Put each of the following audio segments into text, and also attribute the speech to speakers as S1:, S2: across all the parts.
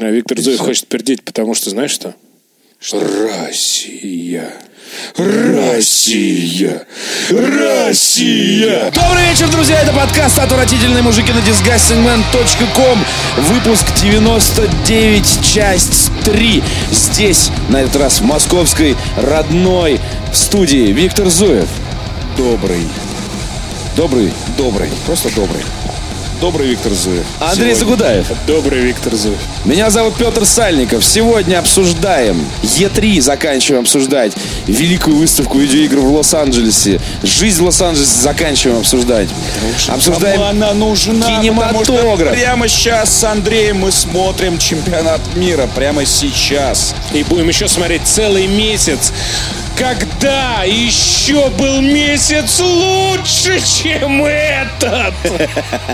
S1: А Виктор Зуев хочет пердеть, потому что знаешь что? Россия. Россия! Россия!
S2: Добрый вечер, друзья! Это подкаст «Отвратительные мужики» на disgustingman.com Выпуск 99, часть 3 Здесь, на этот раз в московской родной студии Виктор Зуев
S1: Добрый.
S2: Добрый,
S1: Добрый. Просто добрый.
S2: Добрый Виктор Зуев Андрей
S1: Сегодня.
S2: Загудаев
S1: Добрый Виктор Зуев.
S2: Меня зовут Петр Сальников. Сегодня обсуждаем Е3, заканчиваем обсуждать великую выставку видеоигр в Лос-Анджелесе. Жизнь в Лос-Анджелесе заканчиваем обсуждать. Обсуждаем
S3: Кому она нужна,
S2: кинематограф.
S3: прямо сейчас с Андреем мы смотрим чемпионат мира. Прямо сейчас.
S1: И будем еще смотреть целый месяц. Когда еще был месяц лучше, чем этот?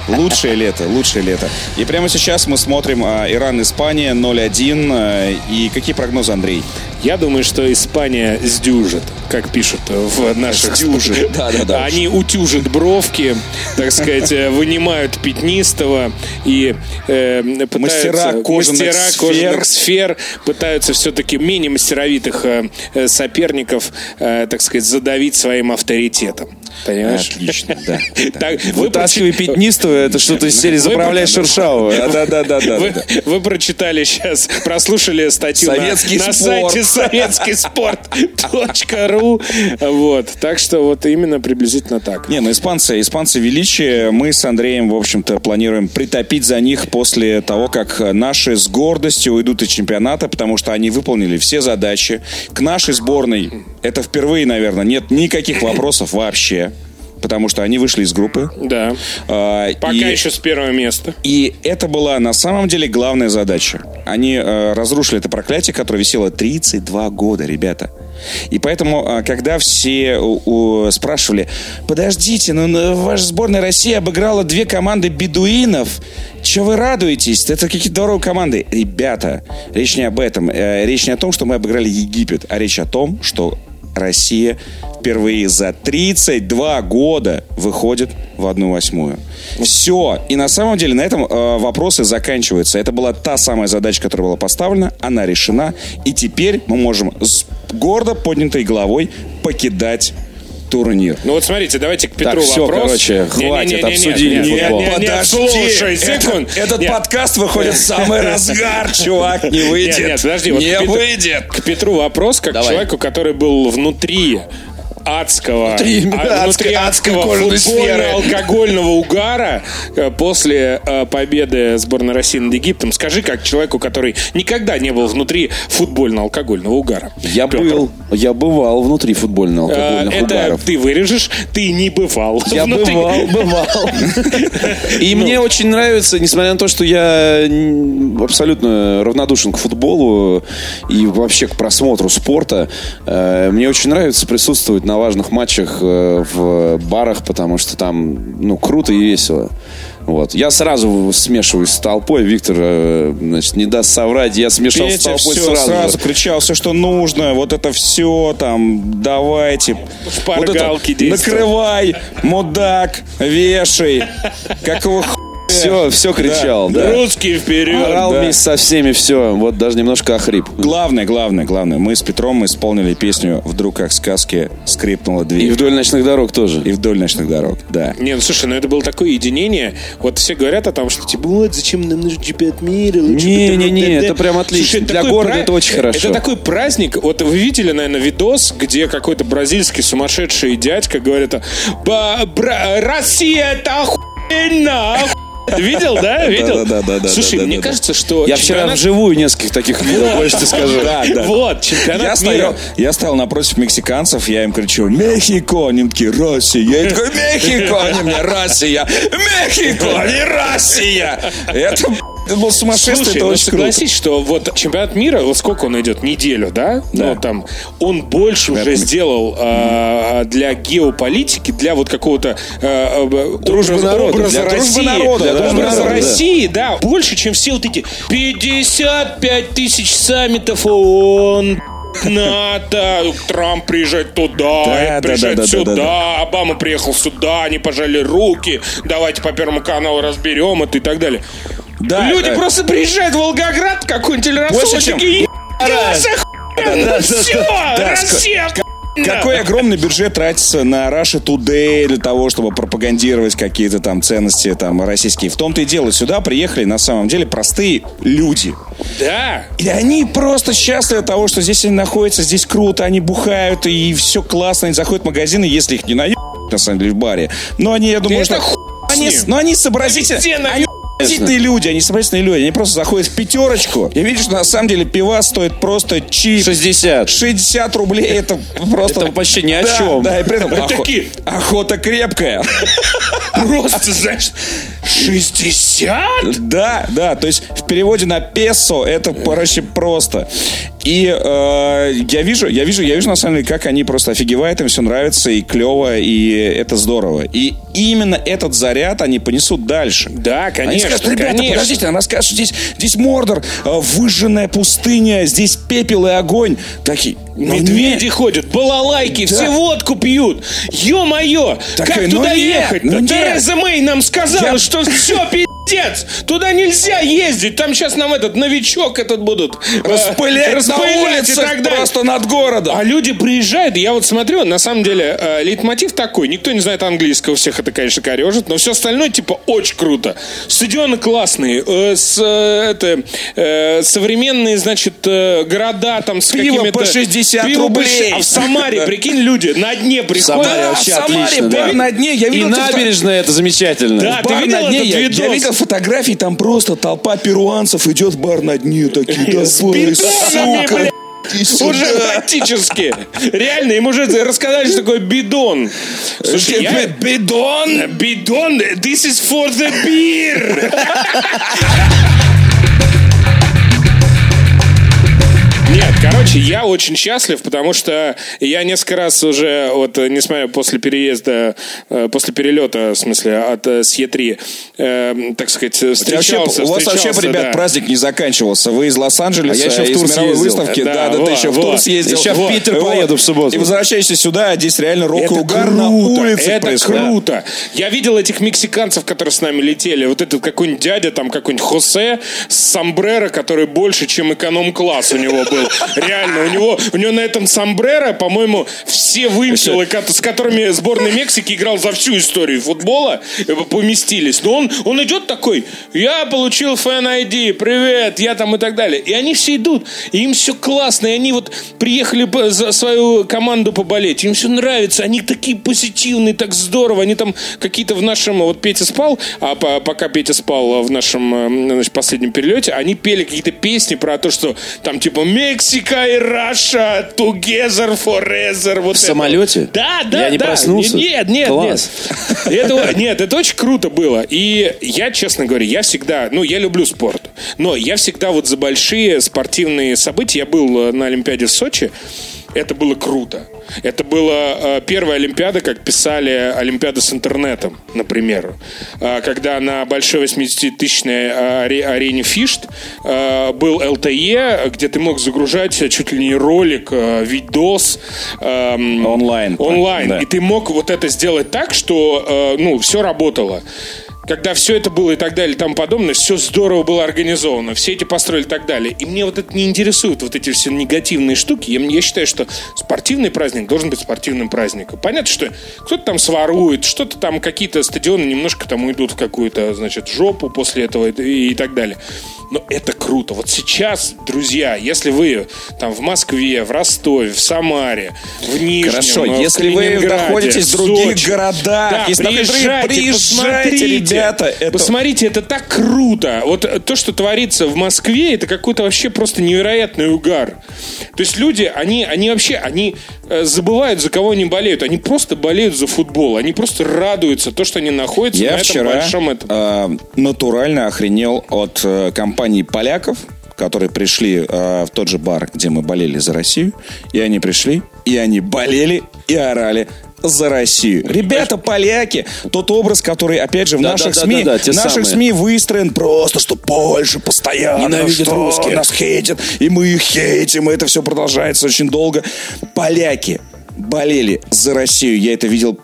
S3: Лучшее лето, лучшее лето. И прямо сейчас мы смотрим а, Иран-Испания 0-1. а, и какие прогнозы, Андрей?
S1: Я думаю, что Испания сдюжит, как пишут в наших...
S3: Сдюжит. Да-да-да.
S1: Они утюжат бровки, так сказать, э, вынимают пятнистого и э, пытаются...
S3: Мастера кожаных
S1: мастера
S3: сфер.
S1: кожаных сфер пытаются все-таки менее мастеровитых э, э, соперников, э, так сказать, задавить своим авторитетом. Понимаешь?
S3: Отлично, да.
S1: Так, вы
S2: Вытаскивай пятнистого, это что-то из серии «Заправляй Шершавого».
S3: Да-да-да-да.
S1: Вы, вы прочитали сейчас, прослушали статью на- сайте советский спорт.ру. Вот. Так что вот именно приблизительно так.
S3: Не, ну испанцы, испанцы величие. Мы с Андреем, в общем-то, планируем притопить за них после того, как наши с гордостью уйдут из чемпионата, потому что они выполнили все задачи. К нашей сборной это впервые, наверное, нет никаких вопросов вообще. Потому что они вышли из группы.
S1: Да.
S3: А,
S1: Пока
S3: и-
S1: еще с первого места.
S3: и это была на самом деле главная задача. Они э, разрушили это проклятие, которое висело 32 года, ребята. И поэтому, э, когда все у- у- спрашивали, подождите, ну ну, ваша сборная России обыграла две команды бедуинов, че вы радуетесь? Это какие-то здоровые команды. Ребята, речь не об этом. Э, речь не о том, что мы обыграли Египет, а речь о том, что Россия впервые за 32 года выходит в одну восьмую. Все. И на самом деле на этом э, вопросы заканчиваются. Это была та самая задача, которая была поставлена. Она решена. И теперь мы можем с гордо поднятой головой покидать турнир.
S1: Ну вот смотрите, давайте к Петру
S2: всё,
S1: вопрос.
S2: короче, хватит, обсудили футбол.
S1: Не, не, не, слушай, секунд.
S3: Этот
S1: Нет.
S3: подкаст выходит в самый разгар, чувак. Не выйдет.
S1: Нет, нет, подожди, вот
S3: Не
S1: к Петру-
S3: выйдет.
S1: К Петру вопрос, как
S2: Давай.
S1: человеку, который был внутри адского,
S2: Внутри,
S1: а, внутри
S2: адской кожаной сферы.
S1: алкогольного угара э, после э, победы сборной России над Египтом. Скажи, как человеку, который никогда не был внутри футбольно-алкогольного угара.
S2: Я
S1: Петр.
S2: был, я бывал внутри
S1: Э,
S2: футбольно-алкогольных
S1: Это
S2: угаров.
S1: ты вырежешь, ты не бывал.
S2: Я
S1: внутри.
S2: бывал, бывал. И мне очень нравится, несмотря на то, что я абсолютно равнодушен к футболу и вообще к просмотру спорта, э, мне очень нравится присутствовать на важных матчах э, в барах, потому что там, ну, круто и весело. Вот. Я сразу смешиваюсь с толпой. Виктор, э, значит, не даст соврать. Я смешался с
S3: Петя
S2: толпой
S3: все
S2: сразу.
S3: сразу, кричал все, что нужно. Вот это все там, давайте.
S1: Шпаргалки
S3: вот это, накрывай, мудак, вешай. Какого.
S2: Все, все кричал, да.
S1: Русский вперед.
S2: Орал
S3: да.
S2: вместе со всеми, все. Вот даже немножко охрип.
S3: Главное, главное, главное. Мы с Петром исполнили песню «Вдруг как в сказке скрипнула
S2: И
S3: дверь».
S2: вдоль ночных дорог тоже.
S3: И вдоль ночных дорог, да.
S1: Не, ну слушай, ну это было такое единение. Вот все говорят о том, что типа, вот зачем нам нужен чемпионат мира?
S2: Не-не-не,
S1: там, да-да-да».
S2: это прям отлично.
S1: Слушай,
S2: Для города это очень хорошо.
S1: Это такой праздник. Вот вы видели, наверное, видос, где какой-то бразильский сумасшедший дядька говорит, «Ба- бра- Россия это охуенно, охуенно». Видел, да? Видел?
S3: Да-да-да-да-да,
S1: Слушай,
S3: да-да-да.
S1: мне кажется, что
S2: Я вчера вживую нескольких таких видел, больше тебе скажу.
S3: Да, да.
S1: Вот, чемпионат
S3: Я
S1: мира.
S3: я стоял напротив мексиканцев, я им кричу «Мехико!» Они такие «Россия!» Я такой «Мехико!» Они мне «Россия!» «Мехико!» Не «Россия!» Это это было сумасшествие,
S1: Слушай,
S3: это
S1: ну
S3: очень круто.
S1: согласись, что вот чемпионат мира, вот сколько он идет? Неделю, да?
S3: Да.
S1: Ну, там, он больше уже
S3: Чемпионат
S1: сделал а, для геополитики, для вот какого-то а,
S2: Дружбы
S1: образа,
S2: народа,
S1: образа
S2: для дружбы
S1: России,
S3: народа,
S1: для
S3: да,
S1: образа
S3: дружбы народа,
S1: России, да. больше, чем все вот эти 55 тысяч саммитов ООН, НАТО, Трамп приезжает туда,
S3: Да, да,
S1: приезжает
S3: да, да,
S1: сюда,
S3: да, да.
S1: Обама приехал сюда, они пожали руки, давайте по Первому каналу разберем это и так далее.
S3: Да,
S1: Люди
S3: да.
S1: просто приезжают в Волгоград, какой-нибудь или
S3: Больше, чем-
S1: и. Все,
S3: да,
S1: Россия охуенно.
S3: Какой огромный бюджет тратится на Russia Today для того, чтобы пропагандировать какие-то там ценности там российские. В том-то и дело, сюда приехали на самом деле простые люди.
S1: Да.
S3: И они просто счастливы от того, что здесь они находятся, здесь круто, они бухают, и все классно, они заходят в магазины, если их не наеб, на самом деле, в баре. Но они, я думаю,
S1: это
S3: что...
S1: хуй
S3: Они, но они сообразительные. Они сообразительные люди, они сообразительные люди. Они просто заходят в пятерочку. И видишь, что на самом деле пива стоит просто чип.
S2: 60.
S3: 60 рублей это просто...
S2: Это почти ни о
S3: Да,
S2: чем.
S3: Да, и при этом
S1: Это
S3: охо-
S1: такие.
S3: охота крепкая.
S1: Просто, знаешь, 60?
S3: Да, да, то есть в переводе на песо это проще просто. И э, я вижу, я вижу, я вижу на самом деле, как они просто офигевают, им все нравится и клево, и это здорово. И именно этот заряд они понесут дальше.
S1: Да,
S3: Они
S1: конечно,
S3: скажут, ребята,
S1: конечно.
S3: подождите, она скажет, что здесь, здесь Мордор, э, выжженная пустыня, здесь пепел и огонь. Такие, «Ну,
S1: Медведи
S3: нет».
S1: ходят, балалайки,
S3: Да.
S1: все водку пьют. Ё-моё,
S3: Так,
S1: как
S3: ну
S1: туда
S3: нет,
S1: ехать?
S3: ну.
S1: Тереза Мэй нам сказала,
S3: Я-
S1: что все пиздец. Туда нельзя ездить. Там сейчас нам этот новичок этот будут э,
S3: Распылять,
S1: распылять
S3: на
S1: и
S3: улицах просто над городом.
S1: А люди приезжают, и я вот смотрю, на самом деле, э, лейтмотив такой, никто не знает английского, всех это, конечно, корежит, но все остальное, типа, очень круто. Стадионы классные, э, с, э, это, э, современные, значит, э, города там с
S3: Пиво
S1: какими-то...
S3: по 60
S1: Пиво
S3: рублей.
S1: 60. А в Самаре, прикинь, люди на дне приходят.
S2: Самаре
S3: Да,
S2: вообще
S3: в Самаре
S2: отлично.
S3: на дне, я
S2: И
S3: видел в-
S2: набережная это замечательно.
S1: Да, ты видел этот
S3: я,
S1: видос?
S3: Фотографии, там просто толпа перуанцев идет в бар на дне, такие, давай, сука,
S1: блядь.
S3: иди сюда».
S1: Уже практически. Реально, им уже рассказали, что такое бидон. Слушай, я...
S3: Бидон!
S1: Бидон, this is for the beer. Нет, короче, я очень счастлив, потому что я несколько раз уже, вот, несмотря после переезда, э, после перелета, в смысле, от э, Сье-3, э, так сказать,
S3: Ты вообще-
S1: встречался,
S3: у вас вообще,
S1: встречался,
S3: ребят,
S1: да.
S3: праздник не заканчивался. Вы из Лос-Анджелеса,
S2: А я еще в
S3: из
S2: тур
S3: мировой
S2: съездил.
S3: выставки.
S1: Да,
S3: Да, да,
S1: вот,
S3: ты еще в
S1: вот.
S3: тур съездил.
S2: Еще в
S3: Вот.
S2: Питер
S3: Вот.
S2: поеду в субботу.
S3: И возвращаешься сюда, а здесь реально рок и
S1: Это
S3: угар на
S1: круто,
S3: улице
S1: это
S3: происходит.
S1: круто. Я видел этих мексиканцев, которые с нами летели. Вот этот какой-нибудь дядя, там какой-нибудь Хосе с сомбреро, который больше, чем эконом-класс у него был. Реально, у него, у него на этом сомбреро, по-моему, все вымпелы, с которыми сборная Мексики играл за всю историю футбола, э, поместились. Но он, он идет такой, я получил фэн-айди, привет, я там и так далее. И они все идут, и им все классно, и они вот приехали за свою команду поболеть, им все нравится, они такие позитивные, так здорово, они там какие-то в нашем, вот Петя спал, а по- пока Петя спал в нашем э, значит, последнем перелете, они пели какие-то песни про то, что там типа Мексика и Раша together forever. Вот
S2: В
S1: это.
S2: самолете?
S1: Да, да,
S2: Я не
S1: да.
S2: проснулся?
S1: Нет, нет,
S2: Класс.
S1: нет. Это, нет, это очень круто было. И я, честно говоря, я всегда, ну, я люблю спорт, но я всегда вот за большие спортивные события, я был э, на Олимпиаде в Сочи, это было круто. Это была э, первая Олимпиада, как писали Олимпиада с интернетом, например. Э, когда на большой 80-тысячной э, аре- арене Фишт э, был LTE, где ты мог загружать чуть ли не ролик, э, видос. эм,
S3: Онлайн.
S1: Онлайн.
S3: Да.
S1: И ты мог вот это сделать так, что, э, ну, все работало. Когда все это было и так далее и тому подобное, все здорово было организовано, все эти построили и так далее. И мне вот это не интересует, вот эти все негативные штуки. Я, я считаю, что спортивный праздник должен быть спортивным праздником. Понятно, что кто-то там сворует, что-то там, какие-то стадионы немножко там уйдут в какую-то, значит, жопу после этого и, и так далее. Но это круто. Вот сейчас, друзья, если вы там в Москве, в Ростове, в Самаре, в Нижнем,
S3: Хорошо,
S1: в
S3: если вы находитесь в других
S1: Сочи,
S3: городах,
S1: да,
S3: если
S1: приезжайте,
S3: приезжайте,
S1: посмотрите.
S3: ребята, это-
S1: Посмотрите, это так круто. Вот то, что творится в Москве, это какой-то вообще просто невероятный угар. То есть люди, они, они вообще, они э, забывают, за кого они болеют. Они просто болеют за футбол. Они просто радуются то, что они находятся
S3: Я
S1: на этом
S3: вчера
S1: большом этом.
S3: э, натурально охренел от э, компании поляков, которые пришли э, в тот же бар, где мы болели за Россию. И они пришли, и они болели, и орали за Россию. Ребята, поляки, тот образ, который, опять же, в
S2: Да,
S3: наших
S2: да, да,
S3: СМИ,
S2: да, да,
S3: в наших
S2: самые.
S3: СМИ выстроен просто, что Польша постоянно,
S2: Ненавидит
S3: что
S2: русских.
S3: нас хейтят, и мы их хейтим, и это все продолжается очень долго. Поляки болели за Россию, я это видел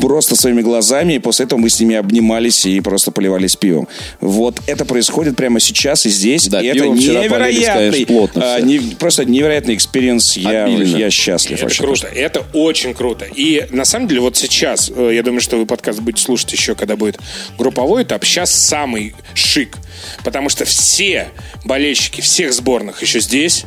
S3: просто своими глазами, и после этого мы с ними обнимались и просто поливались пивом. Вот это происходит прямо сейчас и здесь,
S2: Да,
S3: и это
S2: вчера полились,
S3: невероятный,
S2: конечно, плотно
S3: а, не- просто невероятный experience. Я, я счастлив.
S1: Это
S3: вообще.
S1: круто, это очень круто. И на самом деле вот сейчас, э, я думаю, что вы подкаст будете слушать еще, когда будет групповой этап, сейчас самый шик. Потому что все болельщики всех сборных еще здесь.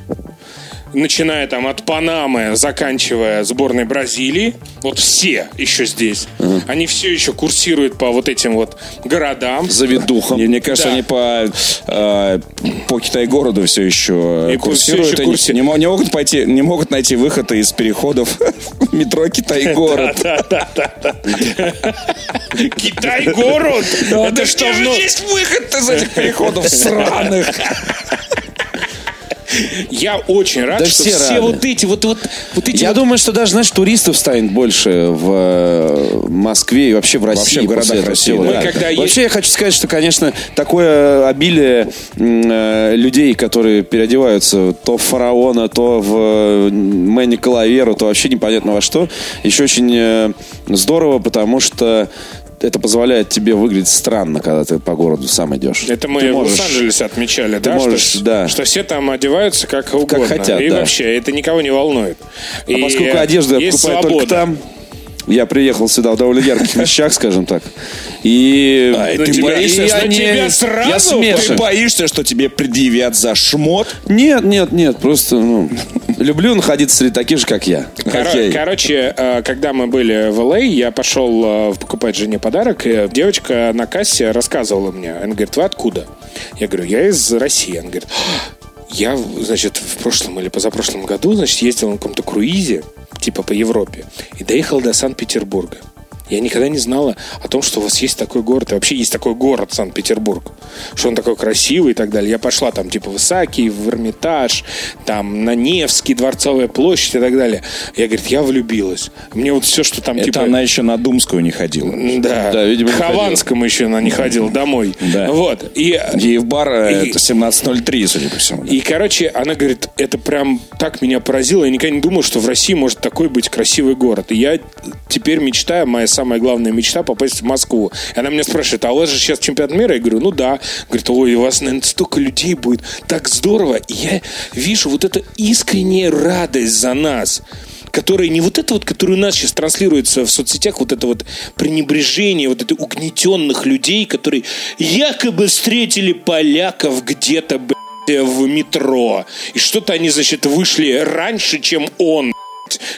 S1: Начиная там от Панамы, заканчивая сборной Бразилии. Вот все еще здесь. Они все еще курсируют по вот этим вот городам.
S2: Заведухом.
S3: Мне, мне кажется,
S1: Да.
S3: они по, э, по Китай-городу все еще
S1: И
S3: курсируют.
S1: все еще
S3: Они
S1: курси-
S3: не, не могут пойти, не могут найти выхода из переходов метро Китай-город.
S1: Китай-город! Это что,
S3: же
S1: ну,
S3: есть выход из этих переходов сраных?
S1: Я очень рад,
S2: Да
S1: что
S2: все
S1: все вот эти вот, вот, вот эти
S2: Я
S1: вот
S2: думаю, что даже, знаешь, туристов станет больше в э, Москве и вообще в России.
S3: в городах
S2: этого
S3: России,
S2: всего,
S3: да.
S1: когда
S2: Вообще, я хочу сказать, что, конечно, такое обилие э, людей, которые переодеваются то в фараона, то в э, Мэнни Калаверу, то вообще непонятно во что, еще очень э, здорово, потому что это позволяет тебе выглядеть странно, когда ты по городу сам идешь.
S1: Это мы
S2: Ты
S1: в
S2: можешь-
S1: Лос-Анджелесе отмечали, да,
S2: можешь,
S1: что,
S2: да.
S1: что все там одеваются как угодно.
S2: хотят,
S1: и
S2: да.
S1: вообще, это никого не волнует.
S2: А поскольку одежду я
S1: есть
S2: покупаю
S1: свобода.
S2: только там, я приехал сюда в довольно ярких вещах, скажем так. И,
S3: А, ты
S1: тебя-
S3: боишься,
S1: и
S3: что
S1: я
S3: не-
S1: тебя
S2: я
S1: сразу...
S2: смешан.
S3: Ты боишься, что тебе предъявят за шмот?
S2: Нет, нет, нет, просто, ну, люблю находиться среди таких же, как я. Окей.
S1: Короче, э, когда мы были в Л.А., я пошел э, покупать жене подарок, и девочка на кассе рассказывала мне. Она говорит, вы откуда? Я говорю, я из России. Она говорит, «А, я, значит, в прошлом или позапрошлом году, значит, ездил на каком-то круизе, типа по Европе, и доехал до Санкт-Петербурга. Я никогда не знала о том, что у вас есть такой город, и вообще есть такой город Санкт-Петербург, что он такой красивый и так далее. Я пошла там типа в Исаакий, в Эрмитаж, там на Невский, Дворцовая площадь и так далее. Я, говорит, я влюбилась. Мне вот все, что там
S3: Это
S1: типа...
S3: она еще на Думскую не ходила.
S1: Да,
S2: Да, видимо,
S1: к Хованскому еще она не ходила домой.
S3: Да.
S1: Вот. И,
S3: Ей в бар э,
S1: И-
S3: это 17.03, судя по всему.
S1: и, короче, она говорит, это прям так меня поразило. Я никогда не думал, что в России может такой быть красивый город. И я теперь мечтаю, моя самая главная мечта, попасть в Москву. И она меня спрашивает, а у вас же сейчас чемпионат мира? Я говорю, ну да. Говорит, ой, у вас, наверное, столько людей будет. Так здорово. И я вижу вот эту искренняя радость за нас которая не вот это вот, которая у нас сейчас транслируется в соцсетях, вот это вот пренебрежение, вот это угнетенных людей, которые якобы встретили поляков где-то, в метро. И что-то они, значит, вышли раньше, чем он.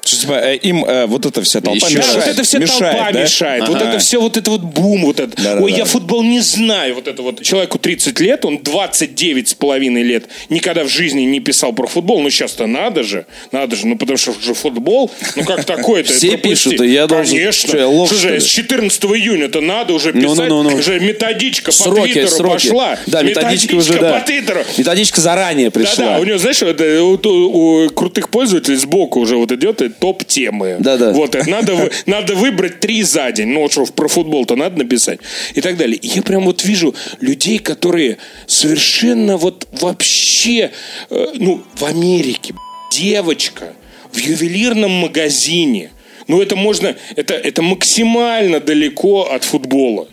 S3: Что, типа, э, им э, вот эта вся толпа
S2: Еще
S1: Да,
S3: мешает.
S1: вот это вся
S3: мешает,
S1: толпа
S3: да?
S1: мешает. Вот
S3: Ага.
S1: это все, вот это вот бум, вот это.
S3: Да-да-да.
S1: Ой, я футбол не знаю. Вот это вот. Человеку 30 лет, он 29 с половиной лет никогда в жизни не писал про футбол. Ну, сейчас-то надо же. Надо же. Ну, потому что же футбол, ну, как такое-то?
S2: Все пишут, и я должен-
S1: Конечно.
S2: Что, я лох,
S1: Что
S2: что
S1: же, с 14 июня-то надо уже
S2: Ну,
S1: писать.
S2: ну, ну, ну.
S1: Уже методичка по Твиттеру
S2: сроки.
S1: пошла.
S2: Да, методичка уже, да.
S1: по Твиттеру.
S2: Методичка заранее пришла.
S1: Да-да, у него, знаешь, это, у, у- у крутых пользователей сбоку уже вот идет и топ-темы.
S2: Да-да.
S1: Вот, это надо, надо выбрать три за день. Ну, вот что, про футбол-то надо написать. И так далее. И я прям вот вижу людей, которые совершенно вот вообще, э, ну, в Америке, девочка в ювелирном магазине. Ну, это можно, это, это максимально далеко от футбола.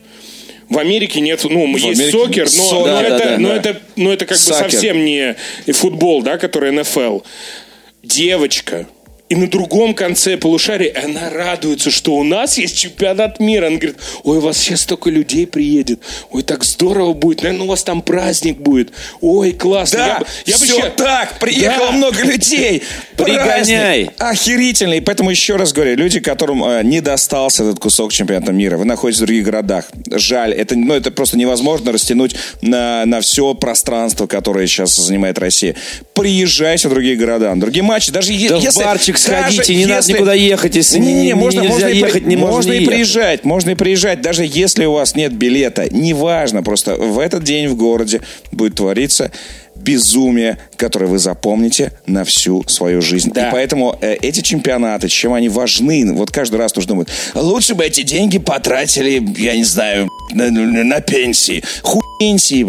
S1: В Америке нет, ну, есть
S3: Америке
S1: сокер, но,
S3: сокер,
S1: но
S2: да,
S1: это,
S2: да,
S1: но
S2: да.
S1: это, но это как бы
S3: Сокер.
S1: совсем не футбол, да, который НФЛ. Девочка. И на другом конце полушария она радуется, что у нас есть чемпионат мира. Она говорит, ой, у вас сейчас столько людей приедет. Ой, так здорово будет. Наверное, у вас там праздник будет. Ой, классно.
S3: Да,
S1: Я бы- я бы
S3: все
S1: ща-
S3: так, приехало
S1: Да.
S3: много людей.
S2: Пригоняй.
S3: Охерительно. И поэтому еще раз говорю, люди, которым э, не достался этот кусок чемпионата мира, вы находитесь в других городах. Жаль, это, ну, это просто невозможно растянуть на, на все пространство, которое сейчас занимает Россия. Приезжайте в другие города, на другие матчи. Даже
S2: Да в
S3: если...
S2: барчик
S3: даже
S2: сходите, не надо
S3: если-
S2: никуда ехать, если не-
S3: Не-не-не,
S2: не-
S3: можно,
S2: нельзя
S3: можно
S2: ехать, не можно
S3: можно
S2: и ехать.
S3: приезжать, можно и приезжать, даже если у вас нет билета. Неважно, просто в этот день в городе будет твориться безумие, которое вы запомните на всю свою жизнь.
S1: Да.
S3: И поэтому э, эти чемпионаты, чем они важны, вот каждый раз нужно думать, лучше бы эти деньги потратили, я не знаю, на, на- на пенсии. Хуй пенсии.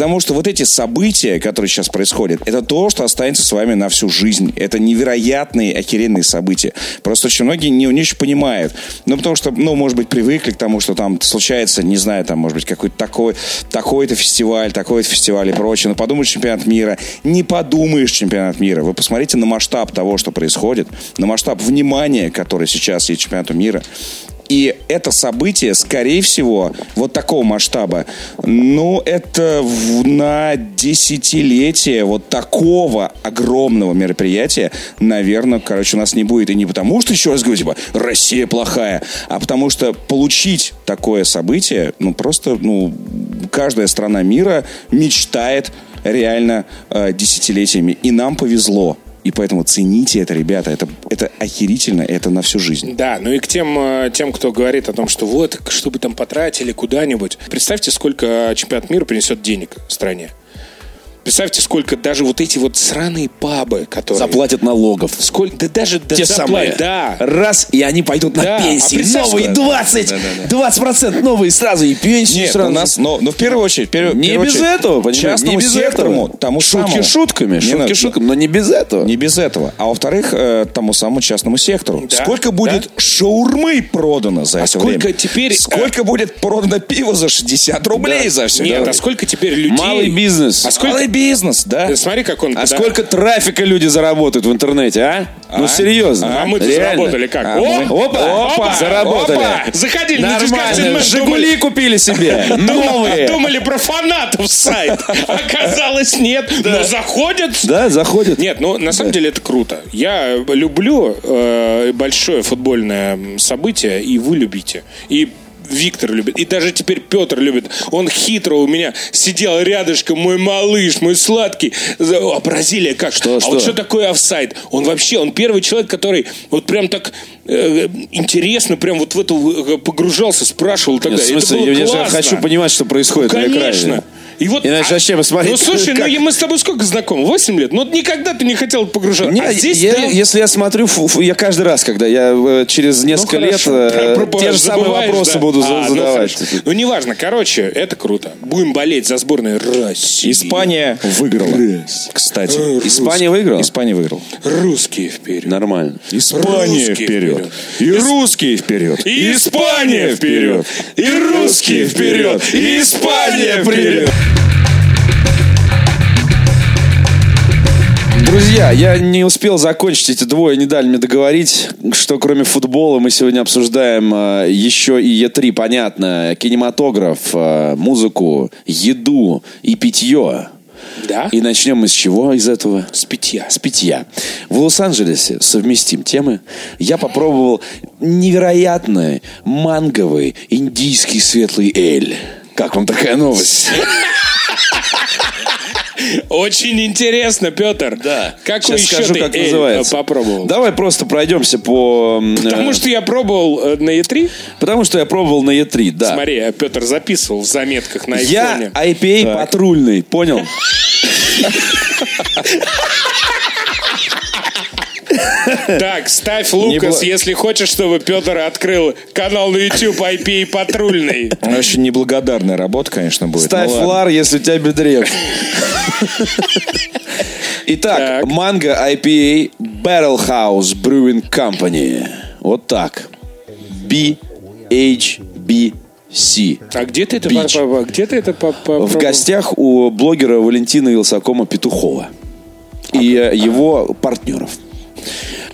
S3: Потому что вот эти события, которые сейчас происходят, это то, что останется с вами на всю жизнь. Это невероятные, охеренные события. Просто очень многие не, не очень понимают. Ну, потому что, ну, может быть, привыкли к тому, что там случается, не знаю, там, может быть, какой-то такой, такой-то фестиваль, такой-то фестиваль и прочее. Но подумаешь чемпионат мира. Не подумаешь чемпионат мира. Вы посмотрите на масштаб того, что происходит, на масштаб внимания, которое сейчас есть чемпионату мира. И это событие, скорее всего, вот такого масштаба, ну, это в, на десятилетие вот такого огромного мероприятия, наверное, короче, у нас не будет. И не потому, что, еще раз говорю, типа, Россия плохая, а потому что получить такое событие, ну, просто, ну, каждая страна мира мечтает реально э, десятилетиями. И нам повезло. И поэтому цените это, ребята. Это, это охерительно, это на всю жизнь.
S1: Да, ну и к тем, э, тем, кто говорит о том, что вот, чтобы там потратили куда-нибудь. Представьте, сколько чемпионат мира принесет денег стране. Представьте, сколько даже вот эти вот сраные пабы, которые...
S2: Заплатят налогов.
S1: Сколько, да даже да,
S2: Те
S1: заплатят,
S2: самые.
S1: да.
S2: Раз, и они пойдут на
S1: Да, а
S2: пенсии.
S1: представь,
S2: новые
S1: что-
S2: 20, 20% новые сразу и пенсии
S3: Нет,
S2: сразу.
S3: у нас, но, но в первую очередь, в первую- в
S2: Не
S3: первую
S2: без
S3: очередь,
S2: этого, понимаете?
S3: частному
S2: Не без
S3: сектору,
S2: этого.
S3: тому
S2: шутки
S3: самому.
S2: шутками,
S3: Не
S2: шутки
S3: надо-
S2: шутками, но не без этого.
S3: Не без этого. А во-вторых, э, тому самому частному сектору.
S1: Да,
S3: Сколько будет шаурмы продано за
S1: А
S3: это
S1: сколько
S3: время?
S1: теперь, э,
S3: Сколько будет продано пива за 60 рублей за все
S1: Нет, а сколько теперь людей...
S2: Малый бизнес.
S1: А сколько...
S3: Бизнес, да?
S1: Э, Смотри, как он...
S2: А
S1: да.
S2: сколько трафика люди заработают в интернете, а? Ну,
S3: А?
S2: серьезно.
S1: А мы-то
S2: Реально.
S1: заработали как?
S3: А мы-
S2: Опа, опа, заработали.
S1: опа! Заходили на
S2: Нормально.
S1: Man,
S2: Жигули купили себе.
S1: думали,
S2: Новые.
S1: думали про фанатов сайт. Оказалось, нет. Но заходят.
S2: Да, заходят.
S1: Нет, ну на самом деле это круто. Я люблю э, большое футбольное событие, и вы любите. И Виктор любит. И даже теперь Петр любит. Он хитро у меня сидел рядышком, мой малыш, мой сладкий. А Бразилия как?
S2: Что,
S1: а
S2: что?
S1: вот что такое офсайд? Он вообще, он первый человек, который вот прям так э, интересно, прям вот в эту э, погружался, спрашивал и так
S2: Нет, в смысле,
S1: Это было
S2: я же
S1: классно.
S2: хочу понимать, что происходит на экране.
S1: И вот,
S2: Иначе
S1: а-
S2: вообще посмотреть,
S1: Ну, слушай,
S2: как-
S1: ну мы с тобой сколько знакомы? 8 лет? Ну, никогда ты не хотел погружаться.
S2: Не,
S1: а здесь
S2: я-
S1: да.
S2: если я смотрю, фу- фу, я каждый раз, когда я э, через несколько лет
S1: Ну, хорошо.
S2: э, те же самые вопросы
S1: да?
S2: буду
S1: А, ну,
S2: задавать.
S1: хорошо. Ну, неважно. Короче, это круто. Будем болеть за сборную России.
S3: Испания выиграла. Кстати.
S2: Испания выиграла?
S3: Испания выиграла.
S1: Русские вперед.
S2: Нормально.
S3: Испания
S1: Русские
S3: вперед.
S1: вперед.
S3: И русские вперед.
S1: И Испания вперед. И русские вперед. И Испания вперед.
S2: Друзья, я не успел закончить, эти двое не дали мне договорить, что кроме футбола мы сегодня обсуждаем э, еще и Е3, понятно, кинематограф, э, музыку, еду и питье.
S1: Да?
S2: И начнем мы с чего из этого?
S1: С питья.
S2: С питья. В Лос-Анджелесе совместим темы. Я попробовал невероятный манговый индийский светлый эль. Как вам такая новость?
S1: Очень интересно, Петр.
S2: Да.
S1: Какой
S2: Сейчас
S1: еще
S2: скажу,
S1: ты
S2: как
S1: эль,
S2: называется.
S1: э, попробовал?
S2: Давай просто пройдемся по...
S1: Потому
S2: э,
S1: что я пробовал э, на Е3.
S2: Потому что я пробовал на Е3, да.
S1: Смотри, а Петр записывал в заметках на
S2: Я
S1: айфоне.
S2: IPA патрульный, понял?
S1: Так, ставь Лукас, если хочешь, чтобы Петр открыл канал на YouTube IP патрульный.
S3: Очень неблагодарная работа, конечно, будет.
S2: Ставь
S3: Ну ладно.
S2: флар, если у тебя бедрец. Итак,
S1: Так.
S2: манго IPA Barrel House Brewing Company. Вот так. BHBC.
S1: А где ты это,
S2: Бич.
S1: по- где ты это по- по-
S2: В гостях у блогера Валентина Вилсакома Петухова и э, его партнеров.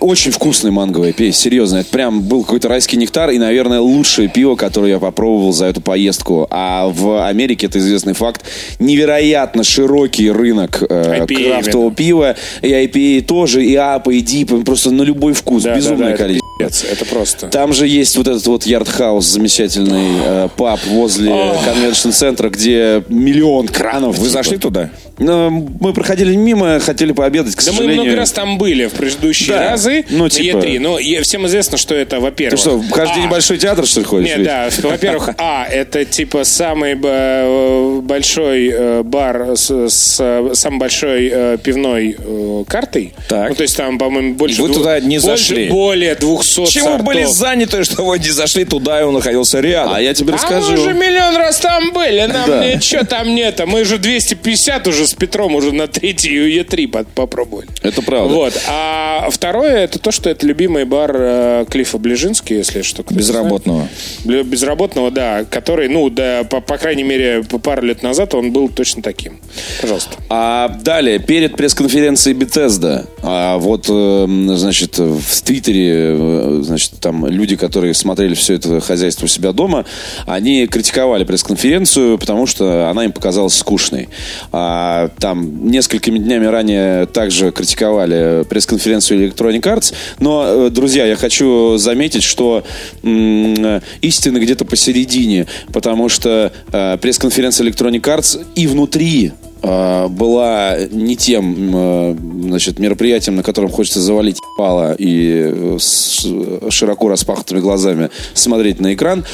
S2: Очень вкусный манговый пиво, серьезно. Это прям был какой-то райский нектар и, наверное, лучшее пиво, которое я попробовал за эту поездку. А в Америке, это известный факт, невероятно широкий рынок э,
S1: IPA
S2: крафтового пива. И IPA тоже, и APA, и DIPA, просто на любой вкус.
S1: Да, да,
S2: Безумное
S1: да, это
S2: количество.
S1: Это просто.
S2: Там же есть вот этот вот Yard House, замечательный э, паб возле convention-центра, где миллион кранов.
S3: Вы
S2: типа.
S3: зашли туда?
S2: Ну, мы проходили мимо, хотели пообедать, к
S1: Да мы
S2: сожалению.
S1: много раз там были в предыдущие
S2: Да,
S1: разы
S2: ну,
S1: на
S2: типа-
S1: Е3. Но е- всем известно, что это, во-первых...
S2: Ты что, каждый день
S1: А,
S2: в Большой театр, что ли, ходишь?
S1: Нет,
S2: Вить?
S1: да. Во-первых, А, это типа самый э, большой э, бар с, с, самой большой э, пивной картой.
S3: Так.
S1: Ну, то есть там, по-моему, больше...
S3: И вы
S1: двух-
S3: туда не
S1: больше-
S3: зашли?
S1: Более 200 200
S3: Чего
S1: сортов.
S3: были заняты, что вы не зашли туда, и он находился рядом?
S2: А я тебе
S1: А
S2: расскажу.
S1: мы уже миллион раз там были, нам
S2: Да.
S1: ничего там нет. А Мы же 250 уже с Петром уже на третий Е3 по- попробовали.
S2: Это правда.
S1: Вот. А второе, это то, что это любимый бар э, Клиффа Ближинский, если что.
S3: Безработного.
S1: знает. Безработного, да, который, ну, да, по, по крайней мере, пару лет назад он был точно таким. Пожалуйста.
S2: А далее, перед пресс-конференцией Bethesda, а вот, э, значит, в Твиттере, э, значит, там люди, которые смотрели все это хозяйство у себя дома, они критиковали пресс-конференцию, потому что она им показалась скучной. А, там несколькими днями ранее также критиковали пресс-конференцию Electronic Arts. Но, э, друзья, я хочу заметить, что м, истина где-то посередине, потому что э, пресс-конференция Electronic Arts и внутри была не тем э, значит, мероприятием, на котором хочется завалить ебало и э, с широко распахнутыми глазами смотреть на экран,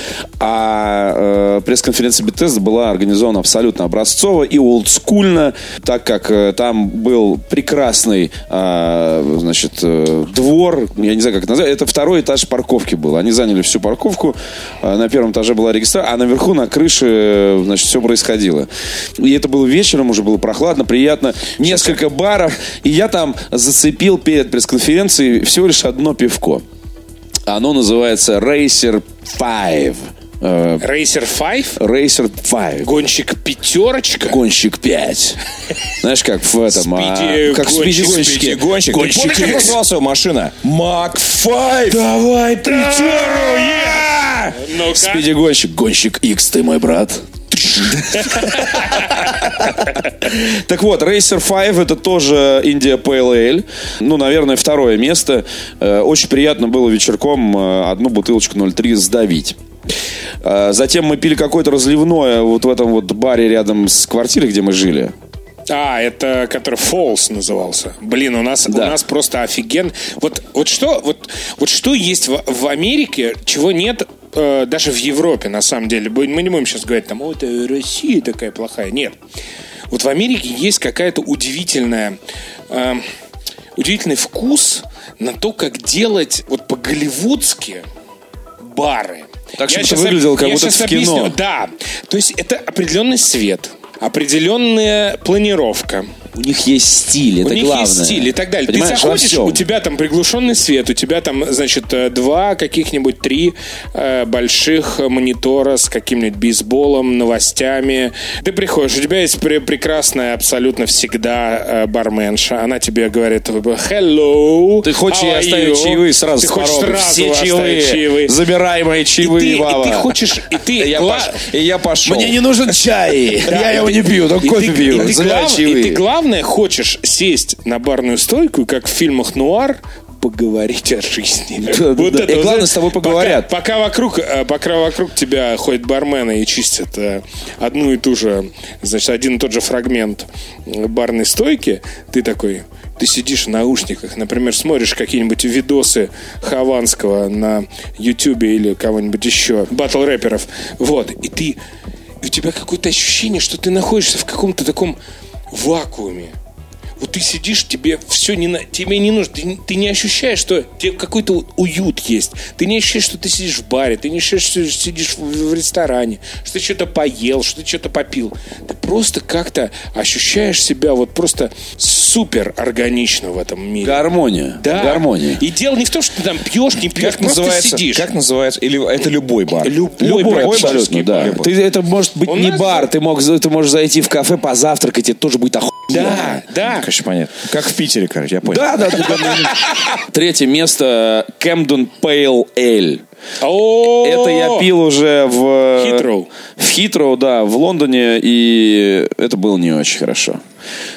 S2: а э, пресс-конференция Bethesda была организована абсолютно образцово и олдскульно, так как там был прекрасный э, значит, двор, я не знаю, как это назвать, это второй этаж парковки был. Они заняли всю парковку, э, на первом этаже была регистрация, а наверху на крыше значит, все происходило. И это было вечером, уже было прохладно, приятно, несколько баров, и я там зацепил перед пресс-конференцией всего лишь одно пивко. Оно называется Racer 5. Э,
S1: Racer 5?
S2: Racer 5.
S1: Гонщик пятерочка?
S2: Гонщик 5. Знаешь, как в этом... а,
S1: Спиди
S2: как
S1: гонщик.
S3: Спиди гонщик.
S2: Гонщик
S3: Ты помнишь, как называлась его машина? Мак 5!
S2: Давай пятеру!
S1: Ну-ка.
S2: Спиди-гонщик. Гонщик X, ты мой брат. Так вот, Racer 5 это тоже Индия Ale. Ну, наверное, второе место. Э, Очень приятно было вечерком э, одну бутылочку 0,3 сдавить. Э, Затем мы пили какое-то разливное вот в этом вот баре рядом с квартирой, где мы жили.
S1: А, это который Falls назывался. Блин, у нас,
S2: Да.
S1: у нас просто офиген. Вот, вот, что, вот, вот что есть в, в Америке, чего нет э, даже в Европе, на самом деле. Мы не будем сейчас говорить, там, это Россия такая плохая. Нет. Вот в Америке есть какая-то удивительная... э, удивительный вкус на то, как делать вот по-голливудски бары.
S2: Так, чтобы это выглядело, как
S1: я
S2: будто в кино.
S1: объясню. Да. То есть это определенный свет, определенная планировка.
S2: У них есть стиль, это
S1: у них
S2: главное.
S1: есть стиль и так далее.
S2: Понимаешь,
S1: Ты заходишь, у тебя там приглушенный свет, у тебя там, значит, э, два каких-нибудь, три э, больших монитора с каким-нибудь бейсболом, новостями. Ты приходишь, у тебя есть пре- прекрасная абсолютно всегда э, барменша. Она тебе говорит hello,
S2: Ты хочешь ей оставить
S1: you?»
S2: чаевые сразу
S1: Ты
S2: с
S1: хочешь
S2: порога.
S1: сразу
S2: Все чаевые.
S1: чаевые.
S2: Забирай мои
S1: И
S2: чаевые,
S1: ты, и
S2: баба.
S1: ты хочешь, и ты
S3: И я, пош- и я пошел.
S2: Мне не нужен чай. Я
S1: и
S2: его не пью, только
S1: и
S2: кофе пью.
S1: И ты,
S2: Забирай
S1: главное, хочешь сесть на барную стойку, как в фильмах «Нуар», поговорить о жизни.
S2: Да, да, да. И главное,
S1: знаешь,
S2: с тобой
S1: пока-
S2: поговорят.
S1: Пока, вокруг, э, пока вокруг тебя ходят бармены и чистят э, одну и ту же, значит, один и тот же фрагмент э, барной стойки, ты такой, ты сидишь в наушниках, например, смотришь какие-нибудь видосы Хованского на Ютубе или кого-нибудь еще, батл рэперов, вот, и ты, и у тебя какое-то ощущение, что ты находишься в каком-то таком вакууме. Вот ты сидишь, тебе все не на, тебе не нужно, ты, не- ты не ощущаешь, что тебе какой-то уют есть. Ты не ощущаешь, что ты сидишь в баре, ты не ощущаешь, что сидишь в, в ресторане, что ты что-то поел, что ты что-то попил. Ты просто как-то ощущаешь себя вот просто супер органично в этом мире.
S2: Гармония.
S1: Да.
S2: Гармония.
S1: И дело не в том, что ты там пьешь, не пьешь,
S3: Как
S1: просто
S3: называется?
S1: сидишь.
S3: Как называется? Или это любой бар?
S1: Любой,
S2: Любой,
S1: практически.
S2: абсолютно, да.
S3: любой.
S2: Ты, это может быть
S1: У
S2: не бар, ты, мог, ты можешь зайти в кафе позавтракать, это тоже будет охуенно.
S1: Да, да.
S3: Конечно, понятно. Как в Питере, короче, я понял.
S2: Да, да, да. Третье место Camden Pale Ale. Это я пил уже в...
S1: Хитроу.
S2: В Хитроу, да, в Лондоне, и это было не очень хорошо.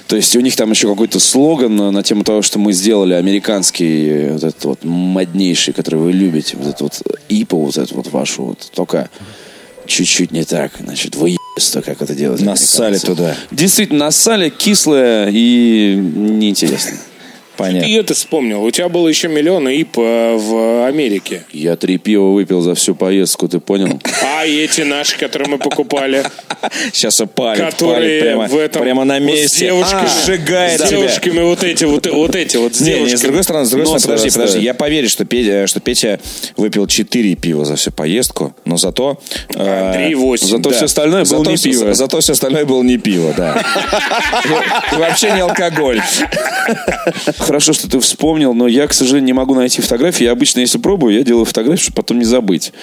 S2: То есть у них там еще какой-то слоган на тему того, что мы сделали американский, э, вот этот вот моднейший, который вы любите, вот этот вот ИПА, вот эту вот вашу вот, только чуть-чуть не так, значит, вы то, как это делать.
S3: Нассали туда.
S2: Действительно, нассали, кислое и неинтересно.
S3: Понятно.
S1: И это вспомнил. У тебя было еще миллион ИП э, в Америке.
S2: Я три пива выпил за всю поездку, ты понял?
S1: А эти наши, которые мы покупали,
S3: Сейчас и палит,
S1: которые
S3: палит прямо,
S1: в этом...
S3: прямо на месте.
S1: С девушками,
S3: А, сжигает
S1: с девушками вот эти, вот, вот эти вот, с
S3: Не, не, с другой стороны, с другой стороны, подожди, подожди. Я поверю, что Петя, что Петя выпил 4 пива за всю поездку, но зато... э,
S1: Андрей 8.
S2: Зато
S3: да.
S2: все остальное было
S3: Зато
S2: не пиво.
S3: Зато все остальное было не пиво, да. И вообще не алкоголь.
S2: Хорошо, что ты вспомнил, но я, к сожалению, не могу найти фотографии. Я обычно, если пробую, я делаю фотографию, чтобы потом не забыть.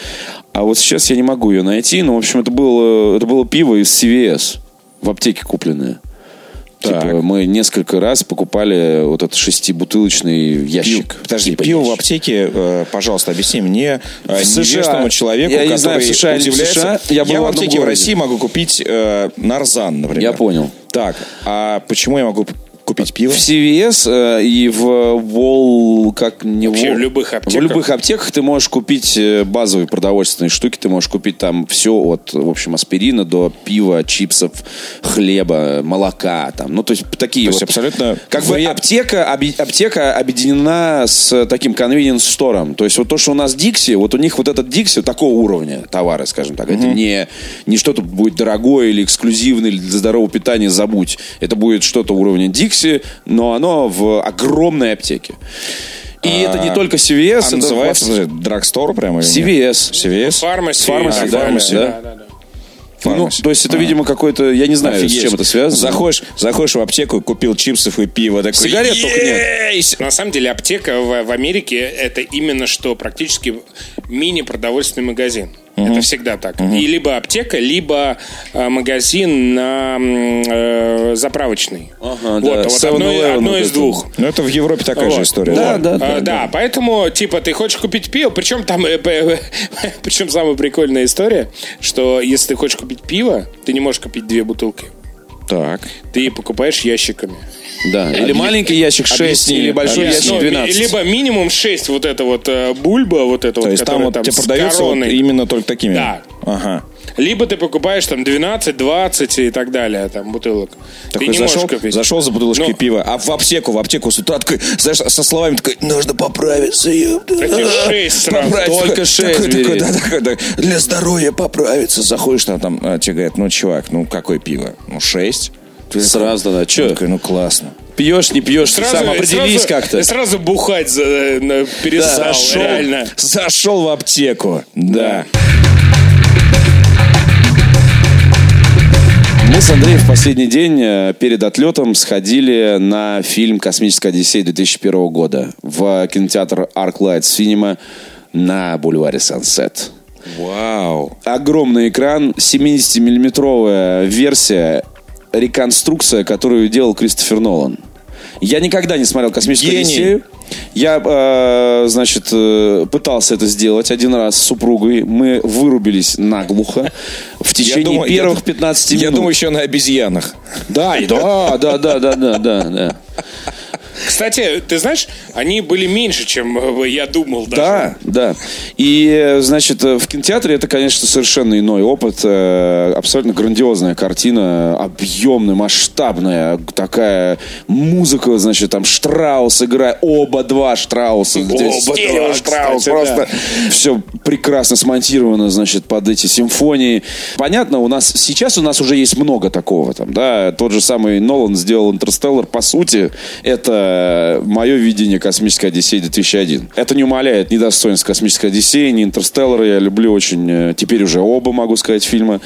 S2: А вот сейчас я не могу ее найти. Но, в общем, это было, это было пиво из CVS. В аптеке купленное.
S3: Так.
S2: Типа, мы несколько раз покупали вот этот шестибутылочный ящик.
S3: Подожди,
S2: Типа
S3: пиво в
S2: ящик.
S3: аптеке, э, пожалуйста, объясни мне, э,
S2: В
S3: человеку,
S2: Я не
S3: который
S2: знаю, в США в
S3: удивляется.
S2: США. Я был
S3: в
S2: в
S3: аптеке в
S2: городе.
S3: России могу купить э, нарзан, например.
S2: Я понял.
S3: Так, а почему я могу купить пиво?
S2: В CVS э, и в Wall, как не
S1: Вообще
S2: Wall-
S1: в любых аптеках.
S2: В любых аптеках ты можешь купить э, базовые продовольственные штуки. Ты можешь купить там все от, в общем, аспирина до пива, чипсов, хлеба, молока. Там. Ну, то есть такие
S3: То есть
S2: вот.
S3: абсолютно
S2: Как бы
S3: вред-
S2: аптека, оби- аптека объединена с таким convenience стором. То есть вот то, что у нас Дикси, вот у них вот этот Дикси такого уровня товары, скажем так. Это не, не что-то будет дорогое или эксклюзивное, или для здорового питания забудь. Это будет что-то уровня Дикси, но оно в огромной аптеке. И это не только CVS,
S3: А
S2: это
S3: называется подожди, драгстор прямо?
S2: CVS.
S3: CVS?
S1: Фармаси.
S2: Фармаси, да, фармаси, да.
S1: да, да.
S2: Ну,
S3: Фармаси.
S2: то есть это, видимо, какой-то, я не знаю,
S3: Офигеть.
S2: с чем это связано.
S3: Заходишь, заходишь в аптеку, купил чипсов и пиво. Такой,
S2: Сигарет только нет.
S1: На самом деле аптека в, в Америке это именно что практически мини-продовольственный магазин. Это всегда так. И либо аптека, либо э, магазин на э, заправочный.
S2: Ага,
S1: вот,
S2: да,
S1: вот одно,
S2: 7-Eleven
S1: одно из двух.
S3: Ну, это в Европе такая же
S1: Вот.
S3: история.
S2: Да,
S1: Вот.
S2: да,
S1: А,
S2: да,
S1: да, поэтому, типа, ты хочешь купить пиво, причем там, э, причем самая прикольная история, что если ты хочешь купить пиво, ты не можешь купить две бутылки.
S3: Так.
S1: Ты покупаешь ящиками.
S2: Да, или маленький ящик 6,
S3: объясни,
S2: или большой
S3: объясни.
S2: ящик
S1: Ну,
S2: 12.
S1: Либо минимум 6 вот это вот э, бульба, вот это
S3: То
S1: вот,
S3: есть там вот тебе вот
S1: короной.
S3: именно только такими?
S1: Да.
S3: Ага.
S1: Либо ты покупаешь там 12, 20 и так далее, там, бутылок.
S3: Такой
S1: ты не
S3: зашел,
S1: можешь купить.
S3: зашел за бутылочкой
S1: Ну.
S3: пива, а в аптеку, в аптеку с утра такой, знаешь, со словами такой, нужно поправиться, ёпта.
S1: Таких шесть сразу.
S3: Поправиться.
S2: Только шесть
S3: такой, такой, да, такой, да, для здоровья поправиться. Заходишь там, там а, тебе говорят, ну, чувак, ну, какое пиво? Ну, шесть. Ты
S2: Сразу, да, чё?
S3: такой, ну, классно.
S2: Пьешь, не пьешь, ты сам определись
S1: сразу-
S2: как-то.
S1: Сразу бухать за, э, на- перестал,
S3: Зашел,
S1: реально.
S3: зашел в аптеку. Да.
S2: Мы с Андреем в последний день э, перед отлетом сходили на фильм «Космическая Одиссея» 2001 года в кинотеатр ArcLight Cinema на бульваре Сансет.
S3: Вау.
S2: Огромный экран, 70-миллиметровая версия, реконструкция, которую делал Кристофер Нолан. Я никогда не смотрел «Космическую
S3: Гений.
S2: Одиссею». Я, э, значит, э, пытался это сделать один раз с супругой. Мы вырубились наглухо в течение
S3: думаю- я
S2: первых
S3: ду-
S2: 15 минут.
S3: Я думаю, еще на обезьянах.
S2: Да, и да, да, да, да, да, да, да.
S1: Кстати, ты знаешь, они были меньше, чем э, я думал даже.
S2: Да, да. И, э, значит, э, в кинотеатре это, конечно, совершенно иной опыт. Абсолютно грандиозная картина, объемная, масштабная. Такая музыка, значит, там Штраус играет. Оба два Штрауса.
S1: Оба
S2: Стерео
S1: два,
S2: Штраус.
S1: кстати,
S2: Просто все прекрасно смонтировано, значит, под эти симфонии. Понятно, у нас сейчас у нас уже есть много такого. Там, да, тот же самый Нолан сделал Интерстеллар. По сути, это мое видение космической Одиссеи 2001. Это не умаляет ни достоинств космической Одиссеи, ни Интерстеллара. Я люблю очень, э, теперь уже оба, могу сказать, фильма.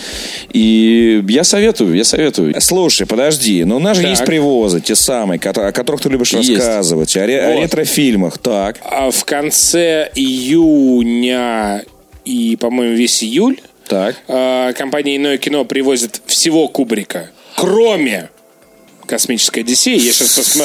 S2: И я советую, я советую.
S3: Слушай, подожди, но у нас же
S1: Так.
S3: есть привозы, те самые, о которых ты любишь
S2: Есть.
S3: рассказывать, о, ре- о
S1: Вот.
S3: ретрофильмах. Так.
S1: А в конце июня и, по-моему, весь июль
S3: Так.
S1: э, компания «Иное кино» привозит всего Кубрика, кроме «Космической Одиссеи». Я сейчас,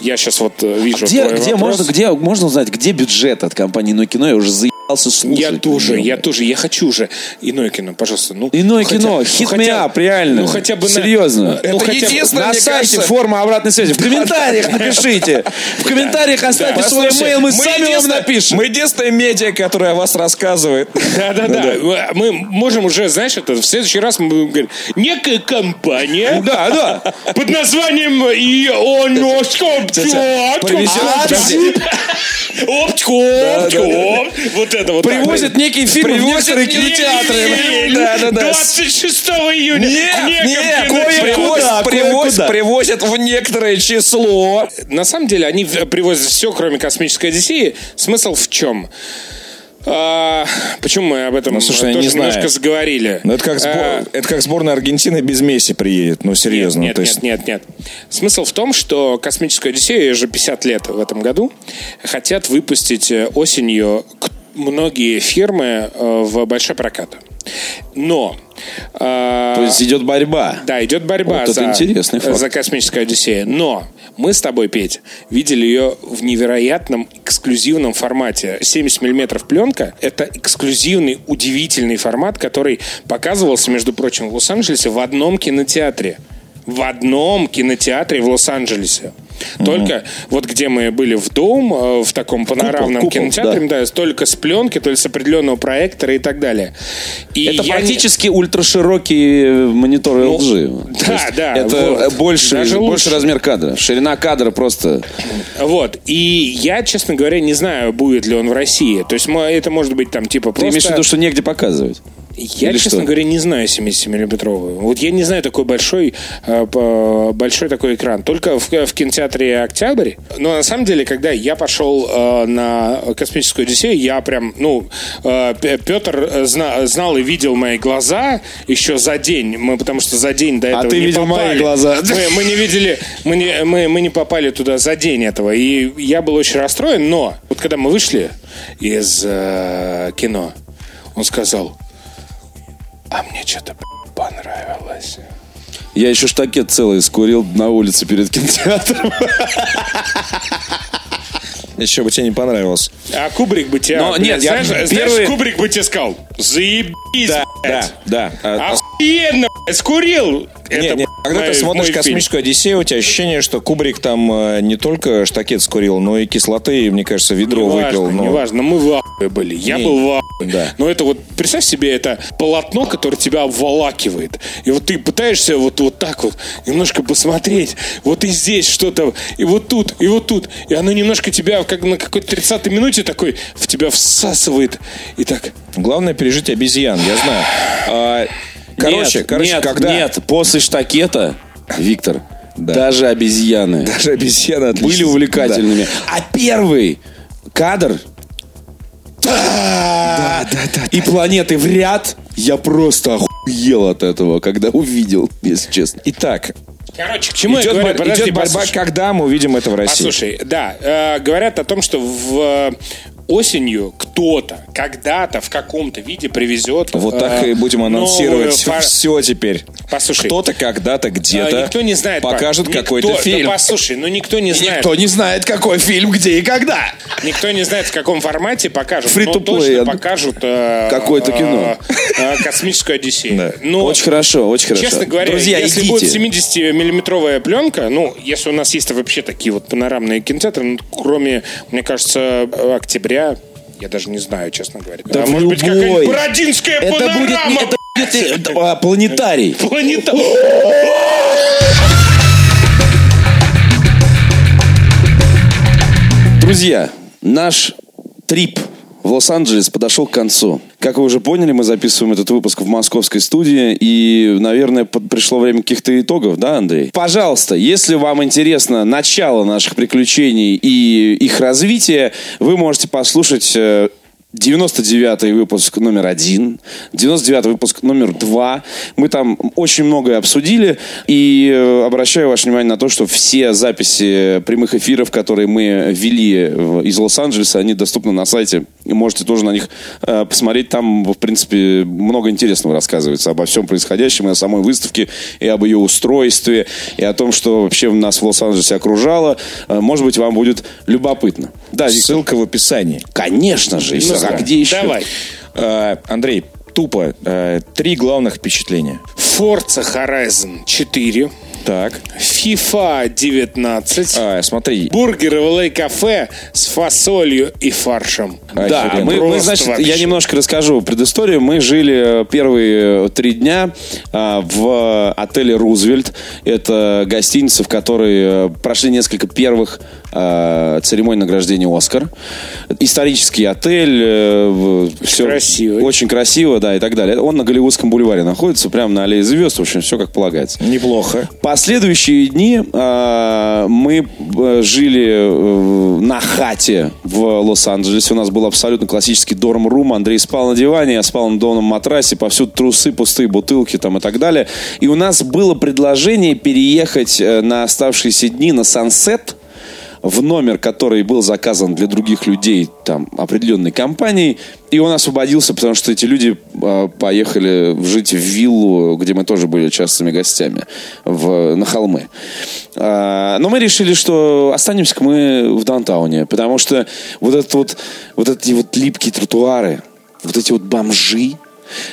S1: я сейчас вот э, вижу
S2: Где,
S1: твой
S2: где,
S1: вопрос.
S2: можно, где можно узнать, где бюджет от компании «Ну кино»? Я уже за***ался слушать.
S1: Я тоже, я тоже, я хочу уже иное кино, пожалуйста. Ну,
S2: Иное
S1: ну, хотя-
S2: кино,
S1: ну, хотя-
S2: me up, реально.
S1: Ну, хотя бы на-
S2: Серьезно.
S1: Ну,
S3: Это
S1: хотя бы-
S3: единственное,
S2: На сайте
S3: кажется-
S2: форма обратной связи. В комментариях напишите. В комментариях оставьте свой имейл, мы сами вам напишем.
S3: Мы единственное медиа, которое о вас рассказывает.
S1: Да-да-да. Мы можем уже, знаешь, это в следующий раз мы будем говорить, некая компания
S2: Да, да.
S1: под названием Ионоскоп.
S3: Привезет-
S1: Вот это вот.
S2: Привозят некий фильм в
S3: Привозят некий
S2: кинотеатры.
S3: фильм. Да, да, да.
S1: 26 июня.
S3: Нет,
S1: в
S3: нет, привозят, в некоторое число.
S1: На самом деле они в- привозят все, кроме космической Одиссеи. Смысл в чем? А, почему мы об этом
S3: Ну, слушай,
S1: тоже
S3: не знаю.
S1: немножко заговорили?
S3: Ну, это как, сбор-
S1: А,
S3: это как сборная Аргентины без Месси приедет. Ну, серьезно.
S1: Нет,
S3: то
S1: нет,
S3: есть...
S1: нет, нет, нет. Смысл в том, что космическую Одиссею, ей же 50 лет в этом году, хотят выпустить э, осенью к- многие фирмы э, в большой прокат. Но... э,
S2: То есть идет борьба.
S1: да, идет борьба
S2: Вот
S1: за,
S2: интересный факт.
S1: за космическую Одиссею. Но мы с тобой, Петь, видели ее в невероятном эксклюзивном формате. 70 миллиметров пленка – это эксклюзивный, удивительный формат, который показывался, между прочим, в Лос-Анджелесе в одном кинотеатре. В одном кинотеатре в Лос-Анджелесе. Только вот где мы были в Доум, э, в таком панорамном
S2: купол,
S1: кинотеатре, да. только с пленки, то есть с определенного проектора и так далее. И
S2: Это
S1: я не-
S2: практически ультраширокие мониторы
S1: Ну,
S2: LG.
S1: да,
S2: есть
S1: да,
S2: Это
S1: вот.
S2: больше,
S1: Даже
S2: больше
S1: лучше.
S2: размер кадра. Ширина кадра просто...
S1: Вот. И я, честно говоря, не знаю, будет ли он в России. То есть это может быть там типа
S2: Ты
S1: просто...
S2: имеешь в виду, что негде показывать?
S1: Я,
S2: Или
S1: честно
S2: что?
S1: говоря, не знаю 70-миллиметровую. Вот я не знаю такой большой, э, большой такой экран. Только в, в кинотеатре «Октябрь». Но на самом деле, когда я пошел э, на «Космическую Одиссею», я прям, ну, э, Петр зна- знал и видел мои глаза еще за день. Мы, потому что за день до этого
S2: ты
S1: не
S2: видел мои
S1: попали.
S2: глаза.
S1: Мы, мы не видели, мы не, мы, мы не попали туда за день этого. И я был очень расстроен, но вот когда мы вышли из э, кино, он сказал, а мне что-то понравилось.
S2: Я еще штакет целый скурил на улице перед кинотеатром.
S3: Еще бы тебе не понравилось.
S1: А Кубрик бы тебя...
S2: Но
S1: блядь,
S2: нет, я-
S1: знаешь,
S2: первый-
S1: знаешь, Кубрик бы тебе сказал, заебись,
S3: Да,
S1: блядь.
S3: да, да. А-
S1: Охуенно, блядь, скурил.
S3: Не,
S1: Это
S3: не, Когда
S1: мой-
S3: ты смотришь
S1: мой фильм.
S3: «Космическую Одиссею», у тебя ощущение, что Кубрик там э, не только штакет скурил, но и кислоты, мне кажется, ведро
S1: Неважно,
S3: выпил. но-
S1: неважно, мы в ахуе были. Я
S3: Не,
S1: был в ахуе.
S3: да.
S1: Но это вот, представь себе, это полотно, которое тебя обволакивает. И вот ты пытаешься вот, вот так вот немножко посмотреть. Вот и здесь что-то, и вот тут, и вот тут. И оно немножко тебя, как на какой-то 30-й минуте такой, в тебя всасывает. И так...
S3: Главное пережить обезьян, я знаю. Короче,
S2: нет,
S3: короче,
S2: нет,
S3: когда...
S2: нет, после штакета, Виктор,
S3: Да.
S2: даже обезьяны
S3: Даже обезьяны отлично.
S2: были увлекательными. А первый кадр
S3: Да, да, да.
S2: и планеты в ряд, я просто охуел от этого, когда увидел, если честно.
S3: Итак,
S1: Короче, к чему
S3: идет,
S1: я говорю?
S3: бор-
S1: Подожди,
S3: идет борьба,
S1: послушай.
S3: когда мы увидим это в России.
S1: Послушай, да, э, говорят о том, что в осенью кто-то когда-то в каком-то виде привезет.
S3: Вот
S1: э,
S3: так и будем
S1: новую
S3: анонсировать
S1: фар-
S3: все теперь.
S1: Послушай.
S3: Кто-то когда-то
S1: Э,
S3: где-то
S1: Никто не знает.
S3: Покажет
S1: никто-
S3: какой-то
S1: да
S3: фильм.
S1: послушай, ну никто не знает.
S2: не знает, какой фильм, где и когда.
S1: Никто не знает, в каком формате покажут.
S2: Free
S1: но точно покажут э,
S2: Какое-то
S1: э,
S2: кино.
S1: э, космическую Одиссею.
S3: Да.
S1: Но,
S2: Очень хорошо, очень хорошо.
S1: Честно говоря,
S2: Друзья,
S1: если
S2: идите.
S1: будет 70-миллиметровая пленка, ну, если у нас есть вообще такие вот панорамные кинотеатры, ну, кроме, мне кажется, октября, я даже не знаю, честно говоря.
S2: Да
S1: а может быть,
S2: любой.
S1: какая-нибудь Бородинская
S2: Это будет,
S1: панорама?
S2: не- это будет э, планетарий.
S1: Планета...
S2: Друзья, наш трип в Лос-Анджелес подошел к концу. Как вы уже поняли, мы записываем этот выпуск в московской студии, и, наверное, пришло время каких-то итогов, да, Андрей? Пожалуйста, если вам интересно начало наших приключений и их развитие, вы можете послушать э, 99-й выпуск номер один, 99-й выпуск номер два. Мы там очень многое обсудили. И э, обращаю ваше внимание на то, что все записи прямых эфиров, которые мы вели в- из Лос-Анджелеса, они доступны на сайте. И можете тоже на них э, посмотреть. Там, в принципе, много интересного рассказывается обо всем происходящем, и о самой выставке, и об ее устройстве, и о том, что вообще нас в Лос-Анджелесе окружало. Э, Может быть, вам будет любопытно. Да?
S3: Ссылка в описании.
S2: Конечно же.
S1: Ну,
S2: А где еще?
S1: Давай.
S3: Э, Андрей, тупо. э, Три главных впечатления.
S1: Forza Horizon 4.
S3: Так.
S1: FIFA 19.
S3: А, смотри.
S1: Бургеры в Лей Кафе с фасолью и фаршем.
S2: Да,
S3: Охеренно.
S2: мы, мы, значит,
S1: вообще.
S2: я немножко расскажу предысторию. Мы жили э, первые э, три дня а, в отеле «Рузвельт». Это гостиница, в которой э, прошли несколько первых а, церемоний награждения «Оскар». Исторический отель. э, в- всё
S1: красивый.
S2: Очень красиво, да, и так далее. Он на Голливудском бульваре находится, прямо на аллее звезд. В общем, все как полагается.
S3: Неплохо.
S2: Последующие дни а, мы э, жили э, на хате в Лос-Анджелесе. У нас был абсолютно классический дорм-рум. Андрей спал на диване, я спал на доном матрасе. Повсюду трусы, пустые бутылки там и так далее. И у нас было предложение переехать э, на оставшиеся дни на Сансет в номер, который был заказан для других людей, там, определенной компанией, и он освободился, потому что эти люди э, поехали жить в виллу, где мы тоже были частыми гостями, в, на холмы. А, но мы решили, что останемся мы в даунтауне, потому что вот, этот вот, вот эти вот липкие тротуары, вот эти вот бомжи,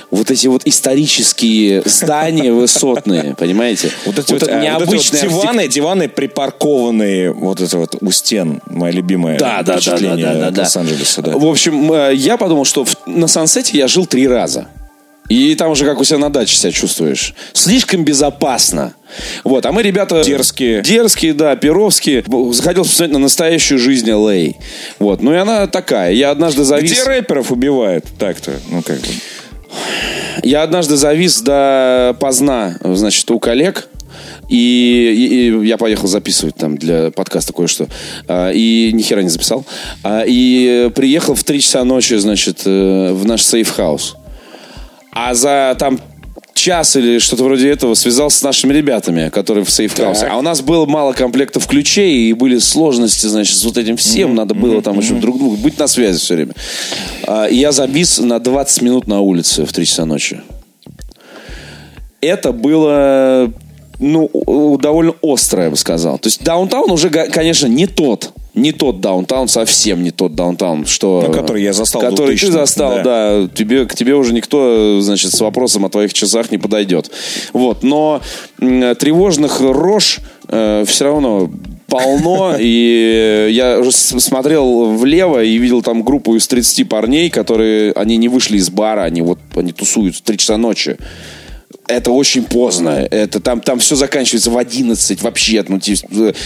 S2: вот эти вот исторические здания высотные, понимаете?
S3: Вот эти вот,
S2: это
S3: а, вот эти вот диваны, диваны припаркованные, вот это вот у стен, мое любимое
S2: Да, да, да, да, да, да.
S3: Лос-Анджелеса. да.
S2: В общем, э, я подумал, что на Сансете я жил три раза. И там уже как у себя на даче себя чувствуешь. Слишком безопасно. Вот, а мы, ребята...
S3: Дерзкие.
S2: Дерзкие, да, перовские. Захотел посмотреть на настоящую жизнь Л.А. Вот, ну и она такая. Я однажды завис...
S3: Где рэперов убивают? Так-то, ну как бы.
S2: Я однажды завис до поздна, значит, у коллег. И, и- и я поехал записывать там для подкаста кое-что. А, И ни хера не записал. А, И приехал в 3 часа ночи, значит, э, в наш safe house. А за там час или что-то вроде этого связался с нашими ребятами, которые в safe house е. А у нас было мало комплектов ключей, и были сложности, значит, с вот этим всем. Надо было там еще друг другу быть на связи все время. А, И я завис на 20 минут на улице в 3 часа ночи. Это было, ну, довольно острое, я бы сказал. То есть даунтаун уже, конечно, не тот. Не тот даунтаун, совсем не тот даунтаун, что...
S3: Ну, который я застал
S2: Который ты
S3: 2000-х,
S2: застал,
S3: да.
S2: да. Тебе, к тебе уже никто, значит, с вопросом о твоих часах не подойдет. Вот. Но тревожных рож все равно полно, и я уже смотрел влево и видел там группу из 30 парней, которые, они не вышли из бара, они вот, они тусуют в 3 часа ночи. Это очень поздно. Это там, там все заканчивается в 11 вообще, ну,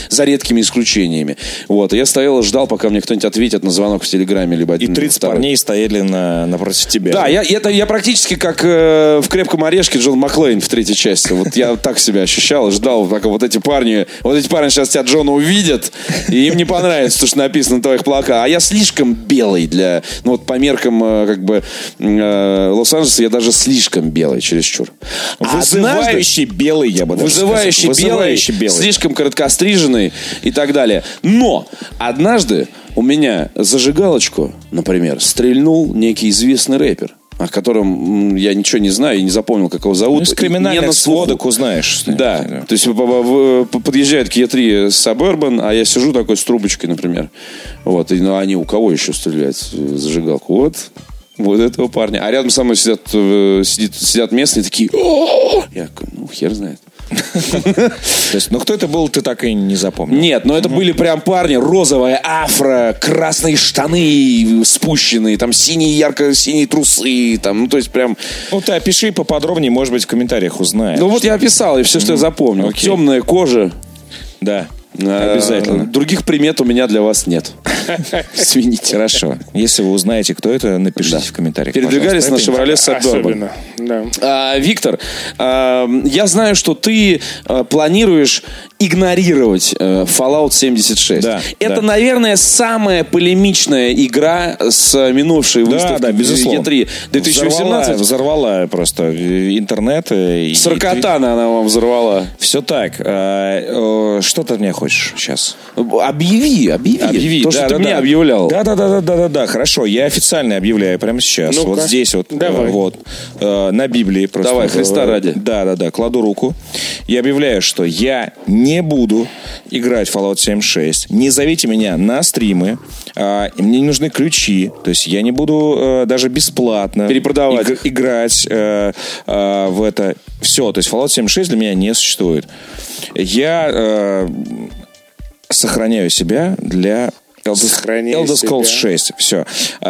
S2: за редкими исключениями. Вот. И я стоял и ждал, пока мне кто-нибудь ответит на звонок в Телеграме. Либо
S3: И
S2: один,
S3: 30
S2: второй.
S3: парней стояли на, напротив тебя.
S2: Да, я, это, я практически как э, в «Крепком орешке» Джон Маклейн в третьей части. Вот я так себя ощущал, ждал, так вот эти парни, вот эти парни сейчас тебя Джона увидят, и им не понравится то, что написано на твоих плакатах. А я слишком белый для, ну вот по меркам э, как бы э, Лос-Анджелеса я даже слишком белый чересчур. А однажды-
S3: Вызывающий белый, я бы даже
S2: вызывающий
S3: сказал.
S2: белый,
S3: Вызывающий белый.
S2: слишком короткостриженный и так далее. Но однажды у меня зажигалочку, например, стрельнул некий известный рэпер, о котором я ничего не знаю и не запомнил, как его зовут.
S3: Ну, из криминальных сводок узнаешь.
S2: Да, то есть подъезжает к Е3 Suburban, а я сижу такой с трубочкой, например. Вот, и ну, они у кого еще стрелять э, зажигалку? Вот, вот этого парня. А рядом со мной сидят, э, сидит- сидят местные такие, «О!» я такой, ну, хер знает.
S3: То есть, ну кто это был, ты так и не запомнил.
S2: Нет, но это были прям парни, розовая афро, красные штаны спущенные, там синие, ярко-синие трусы, там, ну, то есть прям...
S3: Ну ты опиши поподробнее, может быть, в комментариях узнаем.
S2: Ну, вот я описал, и все, что я запомнил. Темная кожа.
S3: Да, обязательно.
S2: Других примет у меня для вас нет. Извините.
S3: Хорошо. Если вы узнаете, кто это, напишите в комментариях.
S2: Передвигались на Suburban.
S1: Особенно, да.
S2: А, Виктор, а, я знаю, что ты а, планируешь игнорировать э, Fallout 76.
S3: Да,
S2: Это,
S3: да.
S2: наверное, самая полемичная игра с минувшей
S3: Да,
S2: выставки
S3: да, безусловно.
S2: E3 2018.
S3: Взорвала, взорвала просто э, интернет. э, и-
S2: Сорокотана она вам взорвала.
S3: Все так. А, э, Что ты меня хочешь сейчас?
S2: Объяви, объяви.
S3: Объяви.
S2: То, что
S3: да,
S2: ты
S3: да,
S2: мне
S3: да.
S2: объявлял.
S3: Да, да, да, да, да, да, да. Хорошо. Я официально объявляю прямо сейчас.
S1: Ну-ка.
S3: Вот здесь вот.
S1: Давай.
S3: э, Вот. э, На Библии просто.
S2: Давай,
S3: э,
S2: Христа ради.
S3: Да, да, да. Кладу руку. Я объявляю, что я не буду играть в Fallout 76. Не зовите меня на стримы. А, мне не нужны ключи. То есть я не буду э, даже бесплатно
S2: Перепродавать
S3: иг- играть э, э, в это. Все. То есть Fallout 76 для меня не существует. Я э, сохраняю себя для Elder, Scrolls
S1: себя.
S3: 6. Все.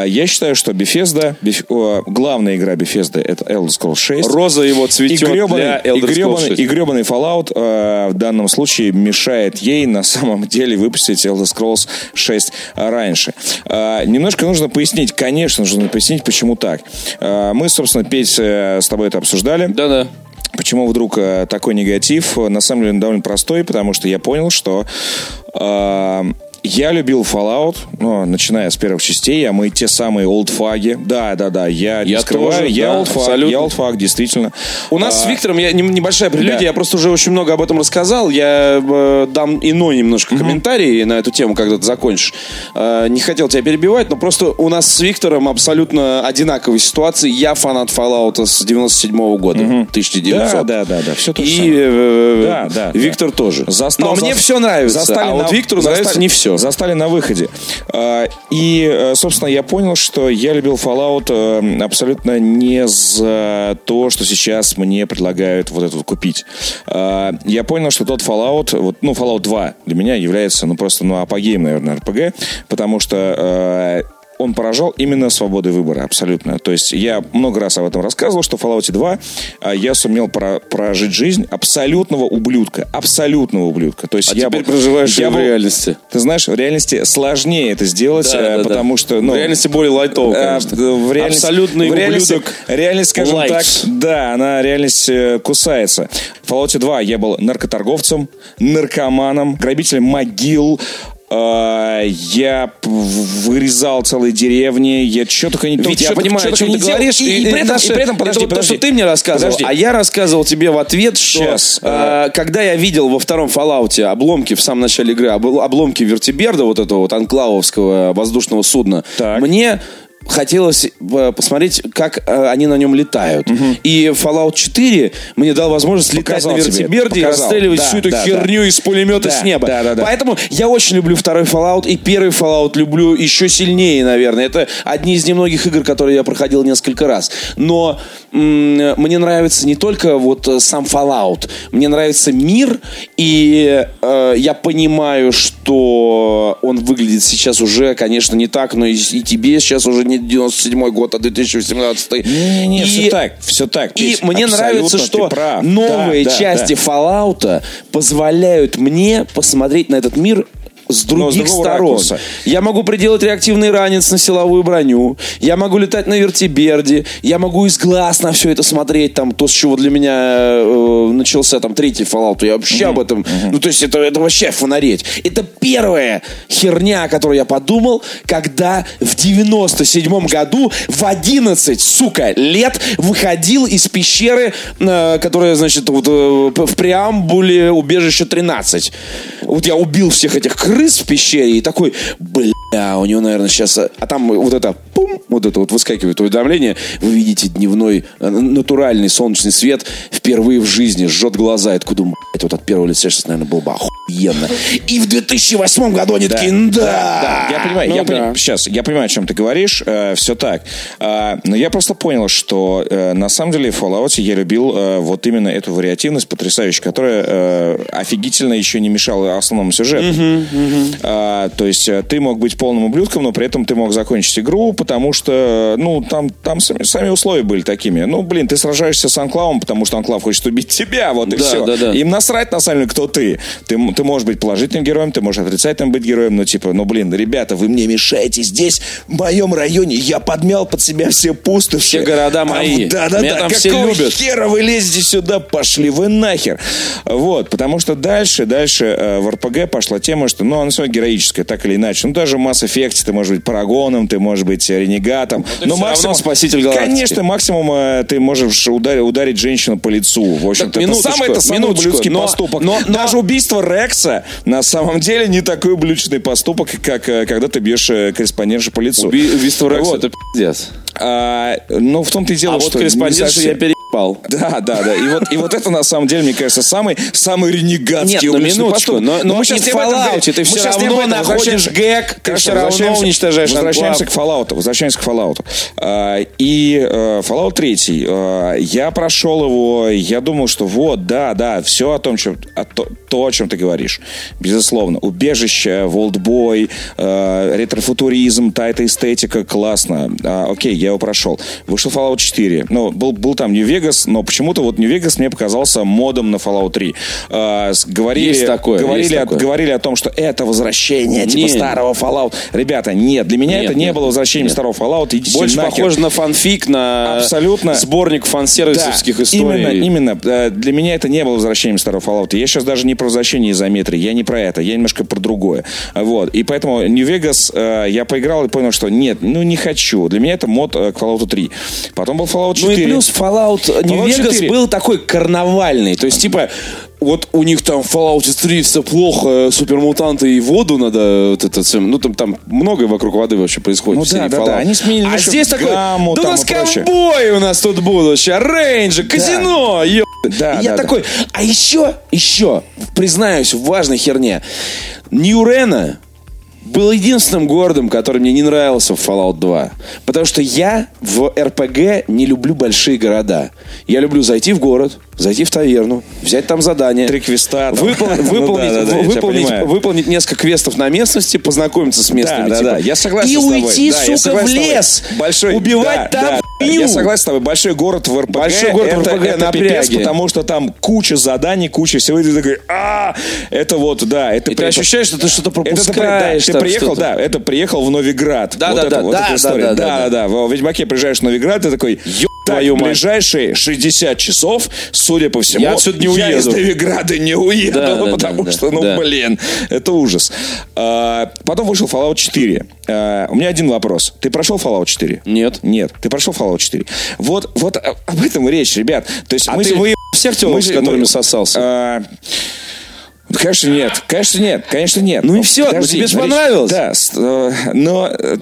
S3: Я считаю, что Bethesda, Bef- главная игра Bethesda это Elder Scrolls 6.
S2: Роза его цветет
S3: И гребаный,
S2: для Elder Scrolls
S3: гребаный,
S2: 6.
S3: и гребаный Fallout э, в данном случае мешает ей на самом деле выпустить Elder Scrolls 6 раньше. Э, немножко нужно пояснить, конечно, нужно пояснить, почему так. Э, мы, собственно, Петь, э, с тобой это обсуждали.
S2: Да-да.
S3: Почему вдруг э, такой негатив? На самом деле он довольно простой, потому что я понял, что э, я любил Fallout, ну, начиная с первых частей, а мы те самые олдфаги. Да, да, да, я, не
S2: Я
S3: скрываю,
S2: тоже,
S3: я
S2: да,
S3: олдфаг,
S2: абсолютно.
S3: я олдфаг, действительно.
S2: У нас с
S3: А,
S2: Виктором я, не- небольшая прелюдия,
S3: Да.
S2: я просто уже очень много об этом рассказал. Я э, дам иной немножко комментарий на эту тему, когда ты закончишь. Э, не хотел тебя перебивать, но просто у нас с Виктором абсолютно одинаковые ситуации. Я фанат Fallout с 97 года, 1900.
S3: Да, да, да, да, все то же
S2: И
S3: самое.
S2: э,
S3: Да, да,
S2: Виктор тоже.
S3: Застал-
S2: но мне
S3: за-
S2: все нравится,
S3: застали
S2: а вот
S3: на-
S2: Виктору
S3: застали-
S2: нравится не все.
S3: Застали на выходе. А, И, э, собственно, я понял, что я любил Fallout э, абсолютно не за то, что сейчас мне предлагают вот это вот купить. А, Я понял, что тот Fallout, вот, ну, Fallout 2 для меня является, ну, просто, ну, апогеем, наверное, RPG, потому что э, он поражал именно свободой выбора, абсолютно. То есть я много раз об этом рассказывал, что в Fallout 2 а, я сумел про- прожить жизнь абсолютного ублюдка. Абсолютного ублюдка. То есть
S2: А
S3: я
S2: теперь
S3: был-
S2: проживаешь
S3: я
S2: в
S3: был-
S2: реальности.
S3: Ты знаешь, в реальности сложнее это сделать,
S2: Да,
S3: э,
S2: да, да.
S3: потому что... Ну,
S2: В реальности более лайтово,
S3: э,
S2: конечно.
S3: В реальности,
S2: Абсолютный
S3: в реальности,
S2: ублюдок
S3: реальность, скажем
S2: light.
S3: так, да, она реальность э, кусается. В Fallout 2 я был наркоторговцем, наркоманом, грабителем могил, э, я п- вырезал целые деревни, я что только не
S2: Витя, я
S3: только-
S2: понимаю, о чем ты говоришь.
S3: И, и при этом,
S2: наше-
S3: и при этом, подожди,
S2: это вот то,
S3: подожди.
S2: что ты мне рассказывал.
S3: Подожди.
S2: А я рассказывал тебе в ответ, что
S3: Щас,
S2: э, когда я видел во втором Fallout обломки в самом начале игры, обл- обломки вертиберда, вот этого вот анклавовского воздушного судна,
S3: Так.
S2: мне хотелось э, посмотреть, как э, они на нем летают. И Fallout 4 мне дал возможность летать
S3: Показал
S2: на
S3: тебе,
S2: вертиберде и расстреливать
S3: Да,
S2: всю эту
S3: да,
S2: херню из пулемета
S3: Да,
S2: с неба.
S3: да, да, да.
S2: Поэтому я очень люблю второй Fallout и первый Fallout люблю еще сильнее, наверное. Это одни из немногих игр, которые я проходил несколько раз. Но м, мне нравится не только вот э, сам Fallout, мне нравится мир, и э, я понимаю, что он выглядит сейчас уже, конечно, не так, но и, и тебе сейчас уже не 97 год, а 2018.
S3: Не-не-не,
S2: И-
S3: все так, все так.
S2: и мне нравится, что новые
S3: Да, да,
S2: части
S3: да.
S2: Fallout позволяют мне посмотреть на этот мир с других
S3: другого
S2: сторон.
S3: ракурса.
S2: Я могу приделать реактивный ранец на силовую броню. Я могу летать на вертиберде. Я могу из глаз на все это смотреть. Там то, с чего для меня э, начался там третий Fallout. Я вообще об этом... Ну, то есть это, это вообще фонареть. Это первая херня, о которой я подумал, когда в 97 году в 11, сука, лет выходил из пещеры, э, которая, значит, вот, э, в преамбуле убежище 13. Вот я убил всех этих крыс в пещере и такой, бля, у него, наверное, сейчас... А там вот это, пум, вот это вот выскакивает уведомление, вы видите дневной э, натуральный солнечный свет впервые в жизни, жжет глаза. Я такой думаю, вот от первого лица сейчас, наверное, было бы охуенно. И в 2008 году они такие, да,
S3: Да, я понимаю,
S2: Ну
S3: я
S2: да.
S3: пони- сейчас, я понимаю, о чем ты говоришь, все так. А, но я просто понял, что э, на самом деле в Fallout я любил э, вот именно эту вариативность потрясающую, которая э, офигительно еще не мешала основному сюжету. А, то есть э, ты мог быть полным ублюдком, но при этом ты мог закончить игру, потому что, ну, там, там сами, сами условия были такими. Ну, блин, ты сражаешься с Анклавом, потому что Анклав хочет убить тебя, вот и
S2: Да,
S3: все.
S2: да, да.
S3: Им насрать, на самом деле, кто ты. Ты, ты можешь быть положительным героем, ты можешь отрицательным быть героем, но типа, ну, блин, ребята, вы мне мешаете здесь, в моем районе, я подмял под себя все пустоши.
S2: Все города мои.
S3: Да, да,
S2: Меня
S3: да.
S2: там все любят.
S3: хера вы лезете сюда? Пошли вы нахер. Вот, потому что дальше, дальше э, в РПГ пошла тема, что, ну, она все героическая, так или иначе. Ну, даже в Mass Effect ты можешь быть парагоном, ты можешь быть э, ренегатом.
S2: ты всё равно спаситель галактики.
S3: Конечно, максимум э, ты можешь ударить, ударить женщину по лицу. В общем-то, это самый, это самый ублюдский
S2: но-
S3: поступок.
S2: но- но-
S3: Даже убийство Рекса на самом деле не такой ублюдочный поступок, как э, когда ты бьешь корреспондентшу по лицу.
S2: Уби- Убийство Рекса
S3: Вот.
S2: это пиздец.
S3: А, ну, в том-то и дело,
S2: А вот
S3: что не
S2: корреспондентшу
S3: совсем.
S2: я переебал спал.
S3: Да, да, да. И вот, и вот это на самом деле, мне кажется, самый, самый ренегатский
S2: Нет,
S3: уличный
S2: минуточку, но, но
S3: мы сейчас
S2: в
S3: не этом
S2: Fallout, ты
S3: Мы
S2: все равно находишь гэг, ты все равно
S3: возвращаемся-
S2: уничтожаешь
S3: Возвращаемся к. Fallout. Возвращаемся к Fallout. А, И э, Fallout 3. э, Я прошел его, я думал, что вот, да, да, все о том, чем, о то, о чем ты говоришь. Безусловно. Убежище, Волдбой, э, ретрофутуризм, та эта эстетика, классно. А, Окей, я его прошел. Вышел Fallout 4. Ну, был, был там Нью-Вегас, но почему-то вот Нью-Вегас мне показался модом на Fallout 3. А, с- Говорили,
S2: Есть такое,
S3: говорили,
S2: есть
S3: о-
S2: такое.
S3: говорили о том, что это возвращение типа
S2: Не.
S3: старого Fallout. Ребята, нет, для меня
S2: Нет,
S3: это не
S2: нет,
S3: было возвращением
S2: нет.
S3: старого Fallout. Идите
S2: Больше
S3: нахер.
S2: похоже на фанфик, на
S3: Абсолютно.
S2: сборник фан-сервисовских
S3: Да,
S2: историй.
S3: Именно, именно. Э, Для меня это не было возвращением старого Fallout. Я сейчас даже не про возвращение изометрии, я не про это, я немножко про другое. Вот. И поэтому Нью-Вегас э, я поиграл и понял, что нет, ну не хочу. Для меня это мод э, к Fallout 3. Потом был Fallout 4.
S2: Ну и плюс Fallout
S3: 4.
S2: был такой карнавальный. То есть, типа, вот у них там в Fallout 3 все плохо, супермутанты и воду надо, вот это, ну там, там многое вокруг воды вообще происходит.
S3: Ну да, да,
S2: Fallout.
S3: да, они сменили
S2: А здесь такой,
S3: гамму
S2: да у нас
S3: и прочее».
S2: ковбои у нас тут будут, ща, рейнджер, казино, ё-
S3: Да,
S2: И я
S3: да, да.
S2: такой, а еще, еще, признаюсь в важной херне, Нью-Рена был единственным городом, который мне не нравился в Fallout 2. Потому что я в РПГ не люблю большие города. Я люблю зайти в город, зайти в таверну, взять там задание.
S3: Три квеста там.
S2: выпол-
S3: Ну
S2: выполнить,
S3: да, да, да,
S2: выполнить, выполнить несколько квестов на местности, познакомиться с местными.
S3: Да, да,
S2: типа,
S3: да, я согласен
S2: И
S3: с тобой.
S2: уйти,
S3: Да,
S2: сука, в лес.
S3: Большой,
S2: убивать
S3: да,
S2: там
S3: да. Я согласен с тобой. Большой город в РПГ.
S2: Большой город в
S3: это,
S2: РПГ
S3: это пипец, потому что там куча заданий, куча всего. И ты такой, а, это вот, да. Это
S2: И ты
S3: при-
S2: ощущаешь, что ты что-то
S3: Это ты, да,
S2: пропускаешь.
S3: ты приехал, да, это приехал в Новиград.
S2: Да,
S3: вот
S2: да,
S3: это,
S2: да,
S3: вот
S2: да,
S3: эта история.
S2: да,
S3: да,
S2: да,
S3: да, В Ведьмаке приезжаешь в Новиград, ты такой, «Ё-
S2: твою мать».
S3: ближайшие 60 часов, судя по всему,
S2: Я отсюда не
S3: я из
S2: уеду.
S3: Новиграда не уеду,
S2: Да, да,
S3: потому
S2: да,
S3: что, ну,
S2: да.
S3: блин, это ужас. А, потом вышел Fallout 4. А, у меня один вопрос. Ты прошел Fallout 4?
S2: Нет.
S3: Нет, ты прошел Fallout 4. Вот, вот о- об этом и речь, ребят. То есть
S2: А
S3: мы
S2: ты выебал всех телок,
S3: мы
S2: с которыми
S3: мы-
S2: сосался?
S3: а, Конечно, нет. Конечно, нет. Конечно, нет.
S2: Ну и всё, ну тебе ж
S3: смотри,
S2: понравилось.
S3: Да, э, но... э,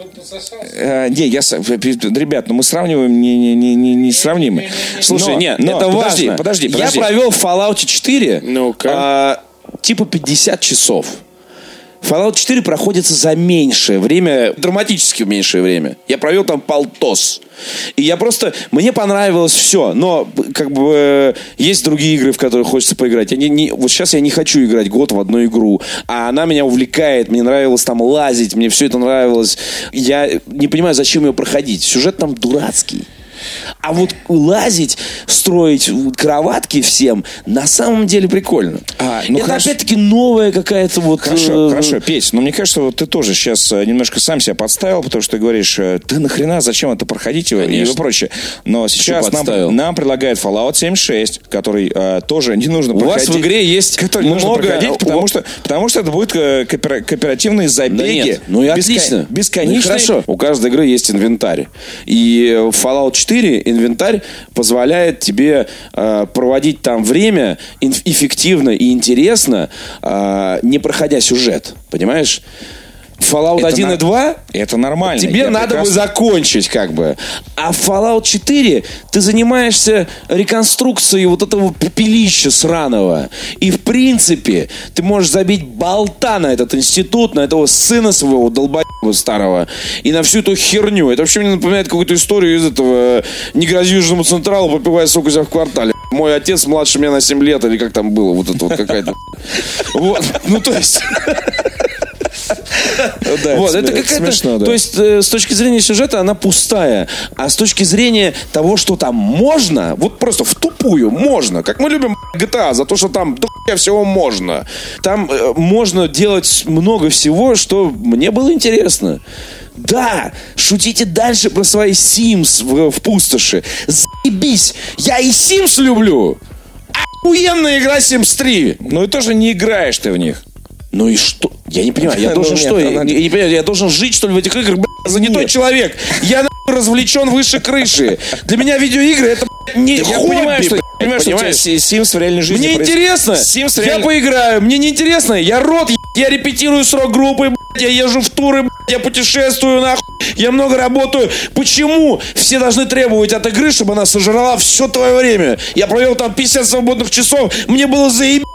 S3: э, Не, я... Ребят, ну мы сравниваем не, не, не, не, не сравнимы.
S2: Слушай,
S3: Но-
S2: нет,
S3: но-
S2: это
S3: подожди,
S2: важно.
S3: Подожди, подожди.
S2: Я провел в Fallout 4
S1: Ну-ка.
S2: а, типа 50 часов. Fallout 4 проходится за меньшее время, драматически меньшее время. Я провел там полтос. И я просто... Мне понравилось все, но как бы э, есть другие игры, в которые хочется поиграть. Я не, не- вот сейчас я не хочу играть год в одну игру, а она меня увлекает, мне нравилось там лазить, мне все это нравилось. Я не понимаю, зачем ее проходить. Сюжет там дурацкий. А вот лазить, строить кроватки всем, на самом деле прикольно.
S3: А, ну
S2: это
S3: хорошо.
S2: опять-таки новая какая-то вот...
S3: Хорошо,
S2: э,
S3: хорошо, Петь, но мне кажется, вот ты тоже сейчас немножко сам себя подставил, потому что ты говоришь, э, ты нахрена, зачем это проходить и
S2: Конечно.
S3: прочее. Но сейчас нам, нам предлагает Fallout 76, который э, тоже не нужно
S2: У вас
S3: проходить.
S2: в игре есть
S3: который нужно
S2: много-
S3: проходить, потому
S2: у-
S3: что, потому что это будут э, коопера- кооперативные
S2: Да
S3: забеги.
S2: нет, ну и
S3: Беско-
S2: отлично. Ну и
S3: Бесконечные.
S2: хорошо. У каждой игры есть инвентарь. И Fallout 4 инвентарь позволяет тебе э, проводить там время эффективно и интересно, э, не проходя сюжет. Понимаешь? Fallout
S3: Это
S2: 1
S3: на-
S2: и 2
S3: Это нормально.
S2: Тебе
S3: я
S2: надо бы
S3: прекрасно-
S2: закончить, как бы. А в Fallout 4 ты занимаешься реконструкцией вот этого пепелища сраного. И, в принципе, ты можешь забить болта на этот институт, на этого сына своего долбоеба старого, и на всю эту херню. Это вообще мне напоминает какую-то историю из этого э, «Не грози Южному Централу, попивая сок у себя в квартале». Мой отец младше меня на 7 лет, или как там было, вот это вот какая-то... Вот, ну то есть... Вот, это какая-то... То есть, э, с точки зрения сюжета, она пустая. А с точки зрения того, что там можно, вот просто в тупую можно. Как мы любим GTA, за то, что там до всего можно. Там э, можно делать много всего, что мне было интересно. Да, шутите дальше про свои Sims в, в пустоши. Заебись, я и Sims люблю. Охуенная игра Sims 3.
S3: Ну и тоже не играешь ты в них.
S2: Ну и что? Я не понимаю, я должен что? Я не понимаю, я должен жить, что ли, в этих играх? Я занятой
S3: Нет.
S2: человек. Я нахуй развлечен выше крыши. Для меня видеоигры это не
S3: Я
S2: хобби,
S3: понимаю, что,
S2: бля,
S3: понимаю, что у тебя
S2: понимаешь?
S3: Sims в реальной жизни...
S2: Мне
S3: проис-
S2: интересно,
S3: Sims
S2: я
S3: реально-
S2: поиграю. Мне не интересно, я рот Я репетирую с рок-группой, блядь, я езжу в туры, я путешествую, нахуй. Я много работаю. Почему все должны требовать от игры, чтобы она сожрала все твое время? Я провел там 50 свободных часов, мне было заебись.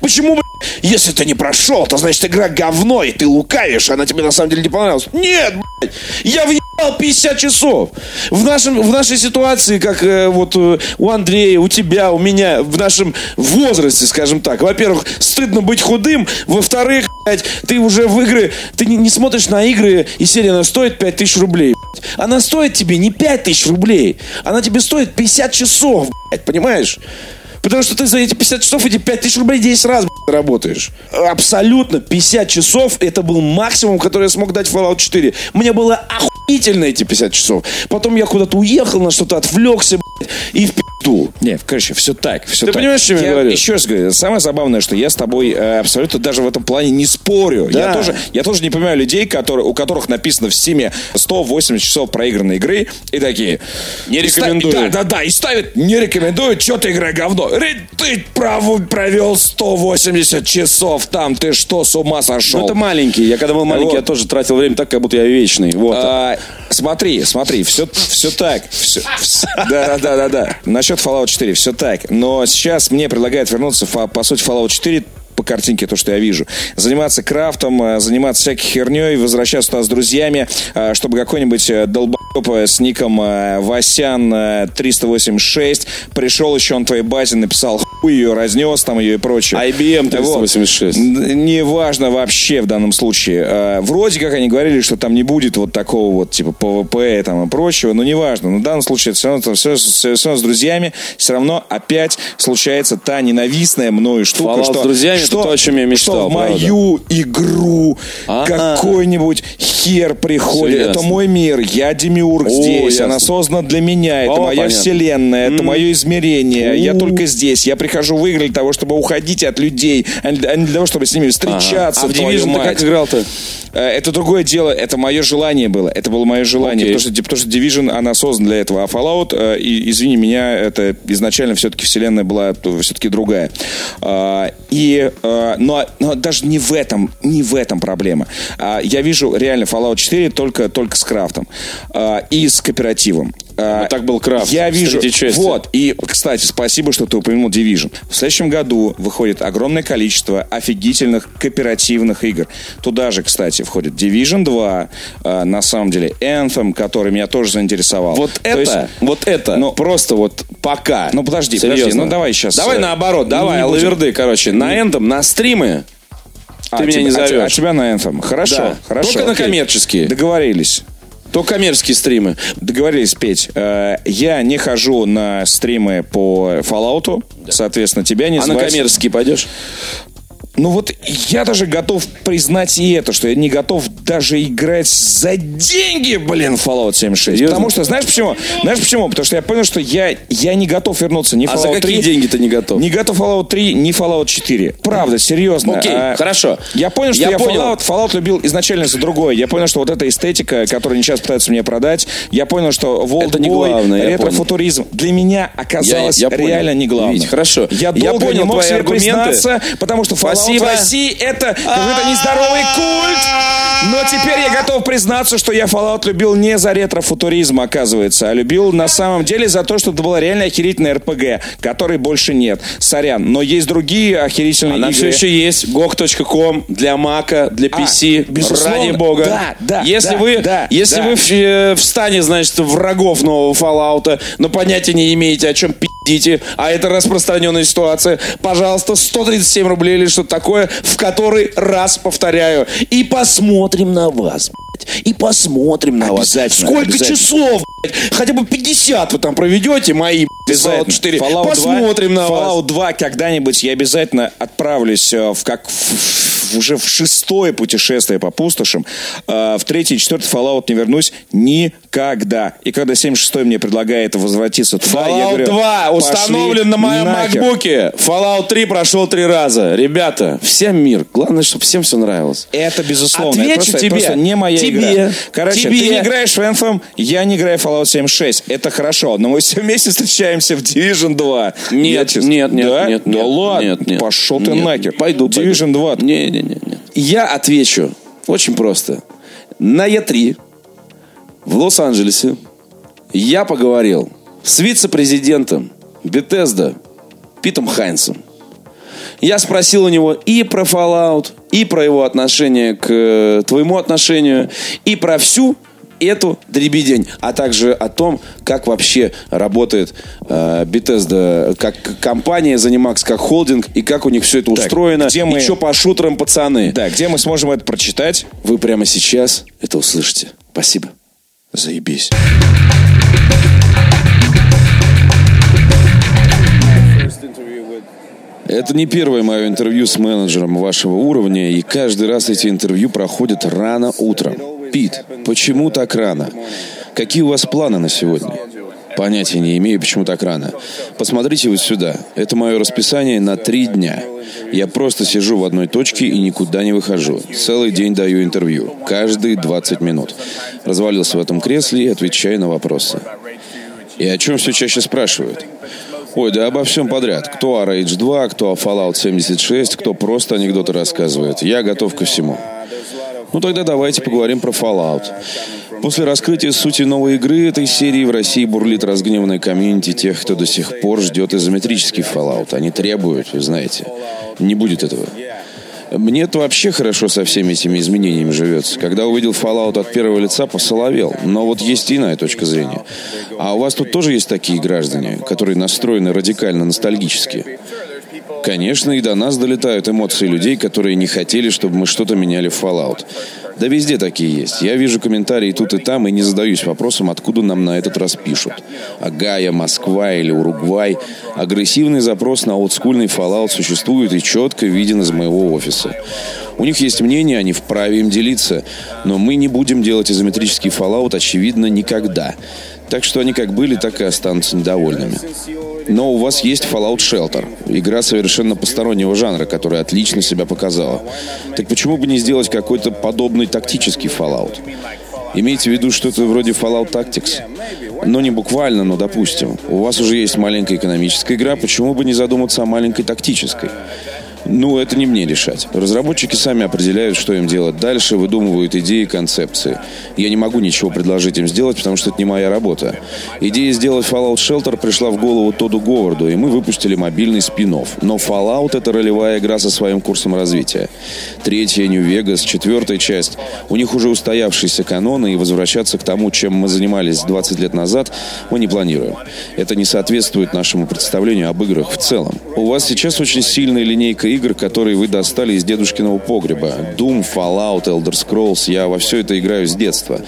S2: Почему, блядь, если ты не прошел, то значит игра говно, и ты лукавишь, она тебе на самом деле не понравилась. Нет, блядь, я въебал 50 часов. В, нашем, в нашей ситуации, как э, вот э, у Андрея, у тебя, у меня, в нашем возрасте, скажем так. Во-первых, стыдно быть худым. Во-вторых, блядь, ты уже в игры, ты не, не смотришь на игры, и серия она стоит 5000 рублей. блядь. Она стоит тебе не 5000 рублей, она тебе стоит 50 часов, блядь, понимаешь? Потому что ты за эти 50 часов эти 5000 рублей 10 раз блядь, работаешь. Абсолютно 50 часов это был максимум, который я смог дать в Fallout 4. Мне было охуительно эти 50 часов. Потом я куда-то уехал, на что-то отвлекся, блядь, и в пи***ду.
S3: Не, короче, все так, все
S2: Ты
S3: так.
S2: понимаешь, чем я говорю?
S3: Еще раз говорю, самое забавное, что я с тобой э, абсолютно даже в этом плане не спорю.
S2: Да.
S3: Я, тоже, я тоже не понимаю людей, которые, у которых написано в Стиме 180 часов проигранной игры, и такие...
S2: Не
S3: и
S2: рекомендую.
S3: Да, да, да, и ставят, не рекомендую, что ты игра говно. Ты прав- провел 180 часов там, ты что, с ума сошел?
S2: Ну, это маленький. Я когда был маленький,
S3: Вот.
S2: я тоже тратил время так, как будто я вечный. Вот.
S3: А, смотри, смотри, все, все так. Все, да, да, да, да, да. Насчет Fallout 4, все так. Но сейчас мне предлагают вернуться, фа- по сути, Fallout 4 по картинке, то, что я вижу. Заниматься крафтом, э, заниматься всякой херней, возвращаться туда с друзьями, э, чтобы какой-нибудь э, долбоеб с ником Васян э, 386 пришел еще на твоей базе, написал хуй ее, разнес там ее и прочее.
S2: IBM
S3: Вот.
S2: 386.
S3: Н- Неважно вообще в данном случае. Вроде как они говорили, что там не будет вот такого вот типа PvP там и прочего, но неважно. Но в данном случае это все равно, все, все равно с друзьями, все равно опять случается та ненавистная мною штука,
S2: Fallout
S3: что,
S2: с друзьями
S3: что,
S2: то, о чем я мечтал,
S3: что в
S2: правда.
S3: мою игру
S2: А-а.
S3: какой-нибудь хер приходит. Это
S2: ясно.
S3: мой мир, я демиург
S2: О,
S3: здесь,
S2: ясно.
S3: она создана для меня, это
S2: О,
S3: моя
S2: понятно.
S3: вселенная, это мое измерение, я
S2: У.
S3: только здесь, я прихожу в игры для того, чтобы уходить от людей, а не а для того, чтобы с ними встречаться.
S2: А в
S3: твою
S2: Division ты как играл-то?
S3: Э, Это другое дело, это мое желание было. Это было мое желание. Потому, что, потому что Division, она создана для этого. А Fallout, э, и, извини меня, это изначально все-таки вселенная была все-таки другая. А, И, но, но даже не в этом, не в этом проблема. А, Я вижу реально Fallout 4 только, только с крафтом. А, И с кооперативом. А,
S2: Ну, так был крафт
S3: Я вижу.
S2: части.
S3: Вот. И, кстати, спасибо, что ты упомянул Division. В следующем году выходит огромное количество офигительных кооперативных игр. Туда же, кстати, входит Division 2, э, на самом деле Anthem, который меня тоже заинтересовал.
S2: Вот
S3: То
S2: это,
S3: есть,
S2: вот это,
S3: ну,
S2: просто вот пока.
S3: Ну, подожди, подожди,
S2: Серьезно.
S3: ну, давай щас,
S2: Давай
S3: э,
S2: наоборот,
S3: не
S2: давай,
S3: будем.
S2: лаверды, короче, на эндом, на стримы
S3: а,
S2: ты меня
S3: тебя-
S2: не
S3: а
S2: зовешь.
S3: А, тебя на Anthem. Хорошо,
S2: Да.
S3: хорошо.
S2: Только на
S3: окей.
S2: коммерческие.
S3: Договорились.
S2: То коммерческие стримы.
S3: Договорились, Петь. Э, Я не хожу на стримы по Fallout, соответственно, тебя не
S2: А на
S3: звать.
S2: коммерческие пойдешь?
S3: Ну вот я даже готов признать и это, что я не готов даже играть за деньги, блин, Fallout 76.
S2: Серьезно?
S3: Потому что, знаешь почему? Знаешь почему? Потому что я понял, что я, я не готов вернуться ни в
S2: А
S3: Fallout
S2: за какие
S3: 3,
S2: деньги ты не готов?
S3: Не готов Fallout 3, ни Fallout 4. Правда, серьезно.
S2: Окей,
S3: А,
S2: хорошо.
S3: Я понял, что
S2: Я
S3: я,
S2: понял.
S3: Fallout, Fallout любил изначально за другое. Я понял, что вот эта эстетика, которую они сейчас пытаются мне продать, я понял, что
S2: Это не
S3: Волдбой,
S2: главное, я
S3: ретро-футуризм для меня оказалось
S2: Я- я
S3: реально не главным.
S2: Вить, хорошо.
S3: Я,
S2: Я
S3: долго
S2: понял
S3: не мог себе
S2: аргументы.
S3: признаться, потому что Fallout
S2: Спасибо.
S3: России это какой-то нездоровый культ. Но теперь я готов признаться, что я Fallout любил не за ретро-футуризм, оказывается, а любил на самом деле за то, что это была реально охерительная РПГ, которой больше нет. Сорян, но есть другие охерительные
S2: Она
S3: игры.
S2: все еще есть. GOG.com для Мака, для PC.
S3: А, безусловно.
S2: Ради бога.
S3: Да, да,
S2: Если
S3: да,
S2: вы,
S3: да,
S2: если
S3: да.
S2: вы в, э, в стане, значит, врагов нового Fallout, но понятия не имеете, о чем пи***ите, а это распространенная ситуация, пожалуйста, 137 рублей или что-то такое, в который раз повторяю. И посмотрим на вас, блядь. И посмотрим на вас. Сколько
S3: обязательно.
S2: часов, блядь? Хотя бы 50 вы там проведете, мои, блядь, Fallout 4.
S3: Fallout 2,
S2: посмотрим на вас.
S3: Fallout 2 когда-нибудь я обязательно отправлюсь э, в как в- уже в шестое путешествие по пустошам. Э, В третий и четвертый Fallout не вернусь никогда. И когда 76-й мне предлагает возвратиться туда, я
S2: Fallout
S3: говорю,
S2: 2
S3: «Пошли
S2: установлен на моем
S3: нахер».
S2: макбуке. Fallout 3 прошел три раза. Ребята, всем мир. Главное, чтобы всем все нравилось.
S3: Это безусловно.
S2: Отвечу
S3: это просто,
S2: тебе.
S3: просто не моя
S2: Тебе.
S3: игра. Короче,
S2: Тебе.
S3: ты не играешь в Anthem, я не играю в Fallout 76. Это хорошо, но мы все вместе встречаемся в Division 2.
S2: Нет,
S3: Я честно-
S2: нет, нет,
S3: да?
S2: нет,
S3: Да
S2: нет,
S3: ладно,
S2: нет, нет.
S3: пошел ты
S2: Нет.
S3: нахер.
S2: Пойду, пойду.
S3: Division 2.
S2: Не, не, не, не. Я отвечу очень просто. На Е3 в Лос-Анджелесе я поговорил с вице-президентом Bethesda Питом Хайнсом. Я спросил у него и про Fallout, и про его отношение к э, твоему отношению, и про всю эту дребедень, а также о том, как вообще работает э, Bethesda как компания, Zenimax как холдинг, и как у них все это
S3: Так,
S2: устроено,
S3: где мы-
S2: и что по шутерам, пацаны.
S3: Да, где мы сможем это прочитать?
S2: Вы прямо сейчас это услышите. Спасибо.
S3: Заебись.
S2: Это не первое мое интервью с менеджером вашего уровня, и каждый раз эти интервью проходят рано утром. Пит, почему так рано? Какие у вас планы на сегодня? Понятия не имею, почему так рано. Посмотрите вот сюда. Это мое расписание на три дня. Я просто сижу в одной точке и никуда не выхожу. Целый день даю интервью. Каждые 20 минут. Развалился в этом кресле и отвечаю на вопросы. И о чем все чаще спрашивают? Ой, да обо всем подряд. Кто о Rage 2, кто о Fallout 76, кто просто анекдоты рассказывает. Я готов ко всему. Ну тогда давайте поговорим про Fallout. После раскрытия сути новой игры этой серии в России бурлит разгневанная комьюнити тех, кто до сих пор ждет изометрический Fallout. Они требуют, вы знаете. Не будет этого. мне это вообще хорошо со всеми этими изменениями живется. Когда увидел Fallout от первого лица, посоловел. Но вот есть иная точка зрения. А у вас тут тоже есть такие граждане, которые настроены радикально ностальгически? Конечно, и до нас долетают эмоции людей, которые не хотели, чтобы мы что-то меняли в Fallout. Да везде такие есть. Я вижу комментарии тут и там и не задаюсь вопросом, откуда нам на этот раз пишут. Агая, Москва или Уругвай. Агрессивный запрос на олдскульный Fallout существует и четко виден из моего офиса. У них есть мнение, они вправе им делиться. Но мы не будем делать изометрический Fallout, очевидно, никогда. Так что они как были, так и останутся недовольными. Но у вас есть Fallout Shelter. Игра совершенно постороннего жанра, которая отлично себя показала. Так почему бы не сделать какой-то подобный тактический Fallout? Имейте в виду что-то вроде Fallout Tactics. Но не буквально, но допустим. У вас уже есть маленькая экономическая игра, почему бы не задуматься о маленькой тактической? Ну, это не мне решать. Разработчики сами определяют, что им делать дальше, выдумывают идеи и концепции. Я не могу ничего предложить им сделать, потому что это не моя работа. Идея сделать Fallout Shelter пришла в голову Тоду Говарду, и мы выпустили мобильный спин -офф. Но Fallout — это ролевая игра со своим курсом развития. Третья, Нью-Вегас, четвертая часть. У них уже устоявшиеся каноны, и возвращаться к тому, чем мы занимались 20 лет назад, мы не планируем. Это не соответствует нашему представлению об играх в целом. У вас сейчас очень сильная линейка которые вы достали из дедушкиного погреба. Doom, Fallout, Elder Scrolls. Я во все это играю с детства.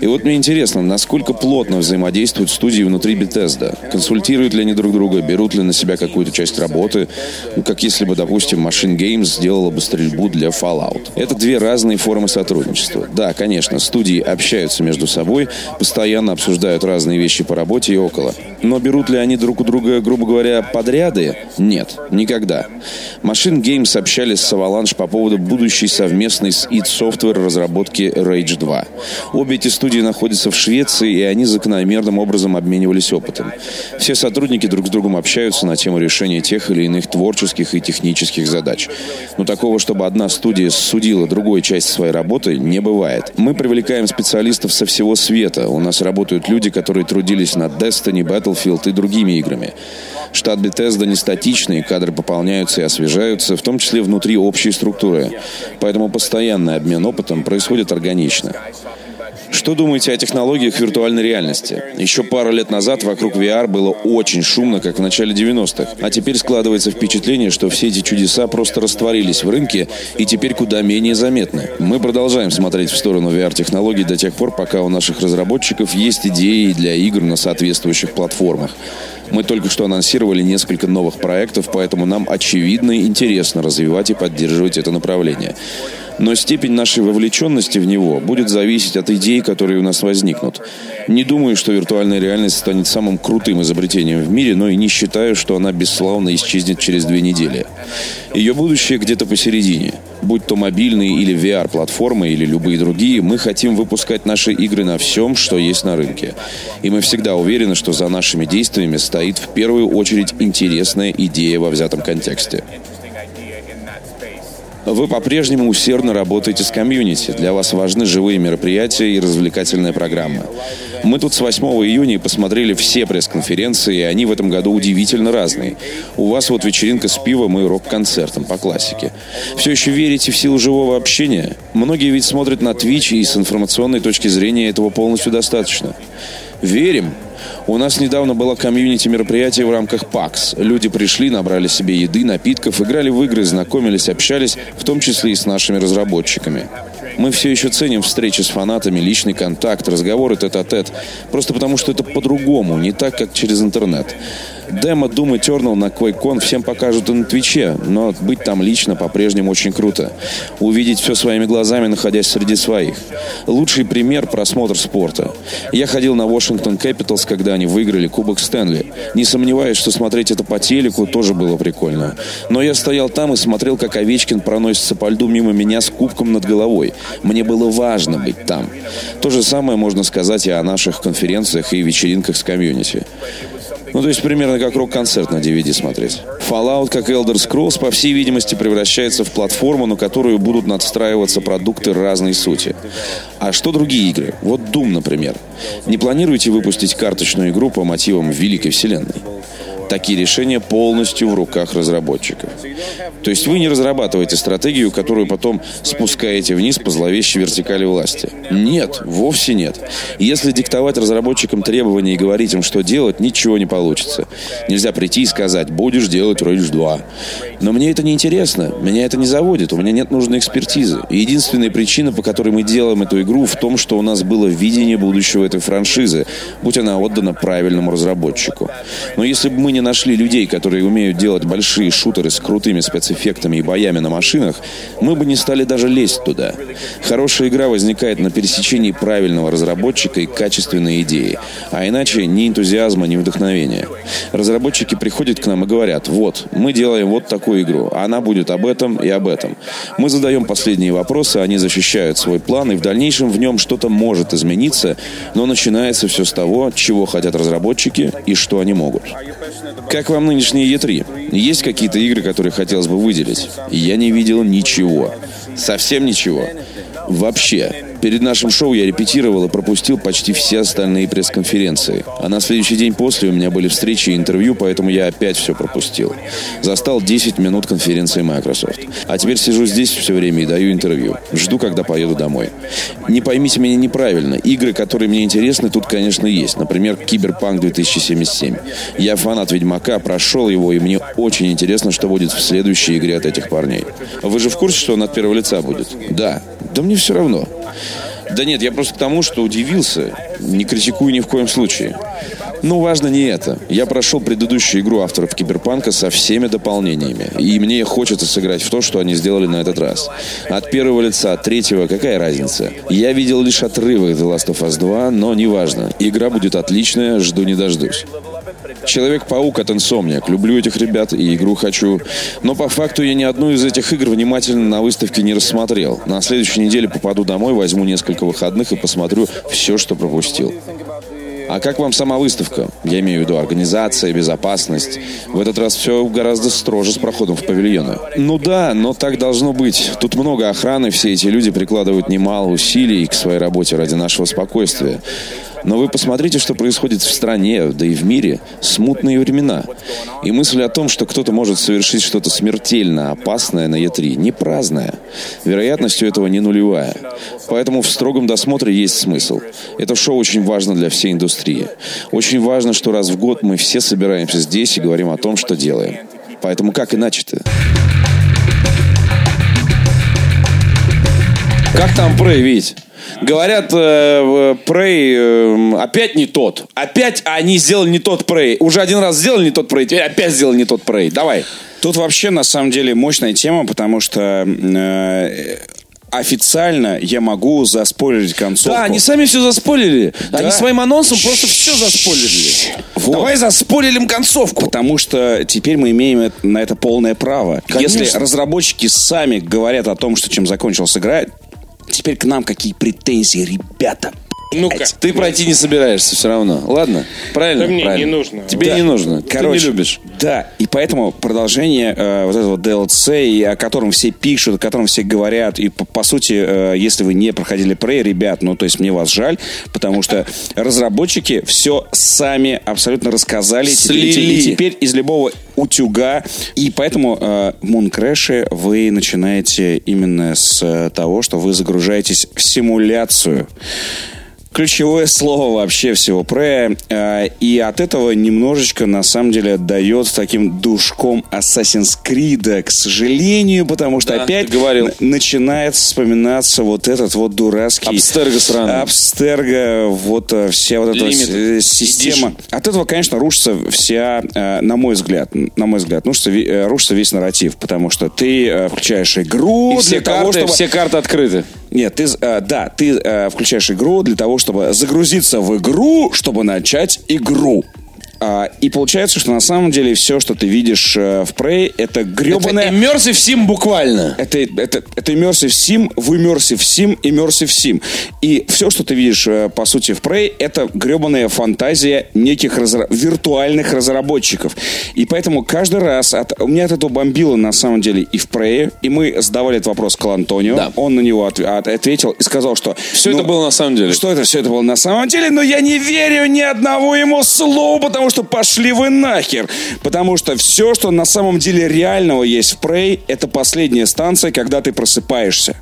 S2: И вот мне интересно, насколько плотно взаимодействуют студии внутри Bethesda? Консультируют ли они друг друга? Берут ли на себя какую-то часть работы? Ну, как если бы, допустим, Machine Games сделала бы стрельбу для Fallout. Это две разные формы сотрудничества. Да, конечно, студии общаются между собой, постоянно обсуждают разные вещи по работе и около. Но берут ли они друг у друга, грубо говоря, подряды? Нет, никогда. Machine Games общались с Avalanche по поводу будущей совместной с id Software разработки Rage 2. Обе эти студии находятся в Швеции, и они закономерным образом обменивались опытом. Все сотрудники друг с другом общаются на тему решения тех или иных творческих и технических задач. Но такого, чтобы одна студия судила другой часть своей работы, не бывает. Мы привлекаем специалистов со всего света. У нас работают люди, которые трудились над Destiny, Battlefield и другими играми. Штат Bethesda не статичный, кадры пополняются и освежаются, в том числе внутри общей структуры. Поэтому постоянный обмен опытом происходит органично. Что думаете о технологиях виртуальной реальности? Еще пару лет назад вокруг VR было очень шумно, как в начале 90-х. А теперь складывается впечатление, что все эти чудеса просто растворились в рынке и теперь куда менее заметны. Мы продолжаем смотреть в сторону VR-технологий до тех пор, пока у наших разработчиков есть идеи для игр на соответствующих платформах. Мы только что анонсировали несколько новых проектов, поэтому нам очевидно и интересно развивать и поддерживать это направление. Но степень нашей вовлеченности в него будет зависеть от идей, которые у нас возникнут. Не думаю, что виртуальная реальность станет самым крутым изобретением в мире, но и не считаю, что она бесславно исчезнет через две недели. Ее будущее где-то посередине. Будь то мобильные или VR-платформы, или любые другие, мы хотим выпускать наши игры на всем, что есть на рынке. И мы всегда уверены, что за нашими действиями стоит в первую очередь интересная идея во взятом контексте. Вы по-прежнему усердно работаете с комьюнити. Для вас важны живые мероприятия и развлекательная программа. Мы тут с 8 июня посмотрели все пресс-конференции, и они в этом году удивительно разные. У вас вот вечеринка с пивом и рок-концертом по классике. Все еще верите в силу живого общения? Многие ведь смотрят на Twitch, и с информационной точки зрения этого полностью достаточно. Верим, у нас недавно было комьюнити мероприятие в рамках ПАКС. Люди пришли, набрали себе еды, напитков, играли в игры, знакомились, общались, в том числе и с нашими разработчиками. Мы все еще ценим встречи с фанатами, личный контакт, разговоры тет-а-тет. -тет. Просто потому, что это по-другому, не так, как через интернет. Демо Doom Eternal на QuakeCon всем покажут и на Твиче, но быть там лично по-прежнему очень круто. Увидеть все своими глазами, находясь среди своих. Лучший пример – просмотр спорта. Я ходил на Washington Capitals, когда они выиграли Кубок Стэнли. Не сомневаюсь, что смотреть это по телеку тоже было прикольно. Но я стоял там и смотрел, как Овечкин проносится по льду мимо меня с кубком над головой. Мне было важно быть там. То же самое можно сказать и о наших конференциях и вечеринках с комьюнити. Ну, то есть примерно как рок-концерт на DVD смотреть. Fallout, как Elder Scrolls, по всей видимости, превращается в платформу, на которую будут надстраиваться продукты разной сути. А что другие игры? Вот Doom, например. Не планируете выпустить карточную игру по мотивам Великой Вселенной? Такие решения полностью в руках разработчиков. То есть вы не разрабатываете стратегию, которую потом спускаете вниз по зловещей вертикали власти. Нет, вовсе нет. Если диктовать разработчикам требования и говорить им, что делать, ничего не получится. Нельзя прийти и сказать, будешь делать Rage 2. Но мне это не интересно, меня это не заводит, у меня нет нужной экспертизы. И единственная причина, по которой мы делаем эту игру, в том, что у нас было видение будущего этой франшизы, будь она отдана правильному разработчику. Но если бы мы не нашли людей, которые умеют делать большие шутеры с крутыми спецэффектами и боями на машинах, мы бы не стали даже лезть туда. Хорошая игра возникает на пересечении правильного разработчика и качественной идеи. А иначе ни энтузиазма, ни вдохновения. Разработчики приходят к нам и говорят, вот, мы делаем вот такую игру, а она будет об этом и об этом. Мы задаем последние вопросы, они защищают свой план, и в дальнейшем в нем что-то может измениться, но начинается все с того, чего хотят разработчики и что они могут. Как вам нынешние E3? Есть какие-то игры, которые хотелось бы выделить? Я не видел ничего. Совсем ничего. Вообще. Перед нашим шоу я репетировал и пропустил почти все остальные пресс-конференции. А на следующий день после у меня были встречи и интервью, поэтому я опять все пропустил. Застал 10 минут конференции Microsoft. А теперь сижу здесь все время и даю интервью. Жду, когда поеду домой. Не поймите меня неправильно. Игры, которые мне интересны, тут, конечно, есть. Например, Киберпанк 2077. Я фанат Ведьмака, прошел его, и мне очень интересно, что будет в следующей игре от этих парней. Вы же в курсе, что он от первого лица будет? Да. Да мне все равно. Да нет, я просто к тому, что удивился. Не критикую ни в коем случае. Но важно не это. Я прошел предыдущую игру авторов Киберпанка со всеми дополнениями. И мне хочется сыграть в то, что они сделали на этот раз. От первого лица, от третьего, какая разница? Я видел лишь отрывок The Last of Us 2, но неважно. Игра будет отличная, жду не дождусь. Человек-паук от Insomniac. Люблю этих ребят и игру хочу. Но по факту я ни одну из этих игр внимательно на выставке не рассмотрел. На следующей неделе попаду домой, возьму несколько выходных и посмотрю все, что пропустил. А как вам сама выставка? Я имею в виду организация, безопасность. В этот раз все гораздо строже с проходом в павильоны. Ну да, но так должно быть. Тут много охраны, все эти люди прикладывают немало усилий к своей работе ради нашего спокойствия. Но вы посмотрите, что происходит в стране, да и в мире. Смутные времена. И мысль о том, что кто-то может совершить что-то смертельно опасное на Е3, не праздная. Вероятность у этого не нулевая. Поэтому в строгом досмотре есть смысл. Это шоу очень важно для всей индустрии. Очень важно, что раз в год мы все собираемся здесь и говорим о том, что делаем. Поэтому как иначе-то? Как там проявить? Говорят, Prey э, опять не тот. Опять они сделали не тот Prey. Уже один раз сделали не тот Prey, теперь опять сделали не тот Prey. Давай.
S3: Тут вообще, на самом деле, мощная тема, потому что э, официально я могу заспойлерить концовку.
S2: Да, они сами все заспойлерили. Да. Они своим анонсом просто все заспойлерили.
S3: Вот. Давай заспойлерим концовку. Потому что теперь мы имеем на это полное право. Конечно. Если разработчики сами говорят о том, что чем закончилась игра, Теперь к нам какие претензии, ребята?
S1: Ну-ка.
S2: Ты пройти не собираешься все равно. Ладно? Правильно?
S1: Да мне
S2: Правильно.
S1: не нужно.
S2: Тебе
S3: Да.
S2: не нужно.
S3: Короче,
S2: Ты не любишь.
S3: Да, и поэтому продолжение э, вот этого DLC, и о котором все пишут, о котором все говорят, и по, по сути, э, если вы не проходили Prey, ребят, ну то есть мне вас жаль, потому что разработчики все сами абсолютно рассказали, и теперь-
S2: Слили.
S3: и теперь из любого утюга, и поэтому э, Moon вы начинаете именно с э, того, что вы загружаетесь в симуляцию. Ключевое слово вообще всего Prey. э, И от этого немножечко, на самом деле, отдает таким душком Assassin's Creed, к сожалению, потому что
S2: Да,
S3: опять
S2: говорил.
S3: начинает вспоминаться вот этот вот дурацкий...
S2: Абстерго сраный.
S3: Абстерго, вот э, вся вот эта
S2: Limited
S3: э, система. От этого, конечно, рушится вся, на мой взгляд, на мой взгляд, рушится, э, рушится весь нарратив, потому что ты включаешь игру
S2: И все
S3: для того,
S2: карты,
S3: чтобы...
S2: все карты открыты.
S3: Нет, ты, э, да, ты э, включаешь игру для того, чтобы загрузиться в игру, чтобы начать игру. А, и получается, что на самом деле все, что ты видишь э, в Prey, это гребаная...
S2: Это immersive sim буквально.
S3: Это, это, это immersive sim, в immersive sim, immersive sim. И все, что ты видишь, э, по сути, в Prey, это гребаная фантазия неких разра- виртуальных разработчиков. И поэтому каждый раз от, у меня от этого бомбило, на самом деле, и в Prey, и мы задавали этот вопрос к Антонио.
S2: Да.
S3: Он на него от- от- ответил и сказал, что...
S2: Все
S3: ну,
S2: это было на самом деле.
S3: Что это все это было на самом деле? Но я не верю ни одного ему слову, потому что пошли вы нахер. Потому что все, что на самом деле реального есть в Prey, это последняя станция, когда ты просыпаешься.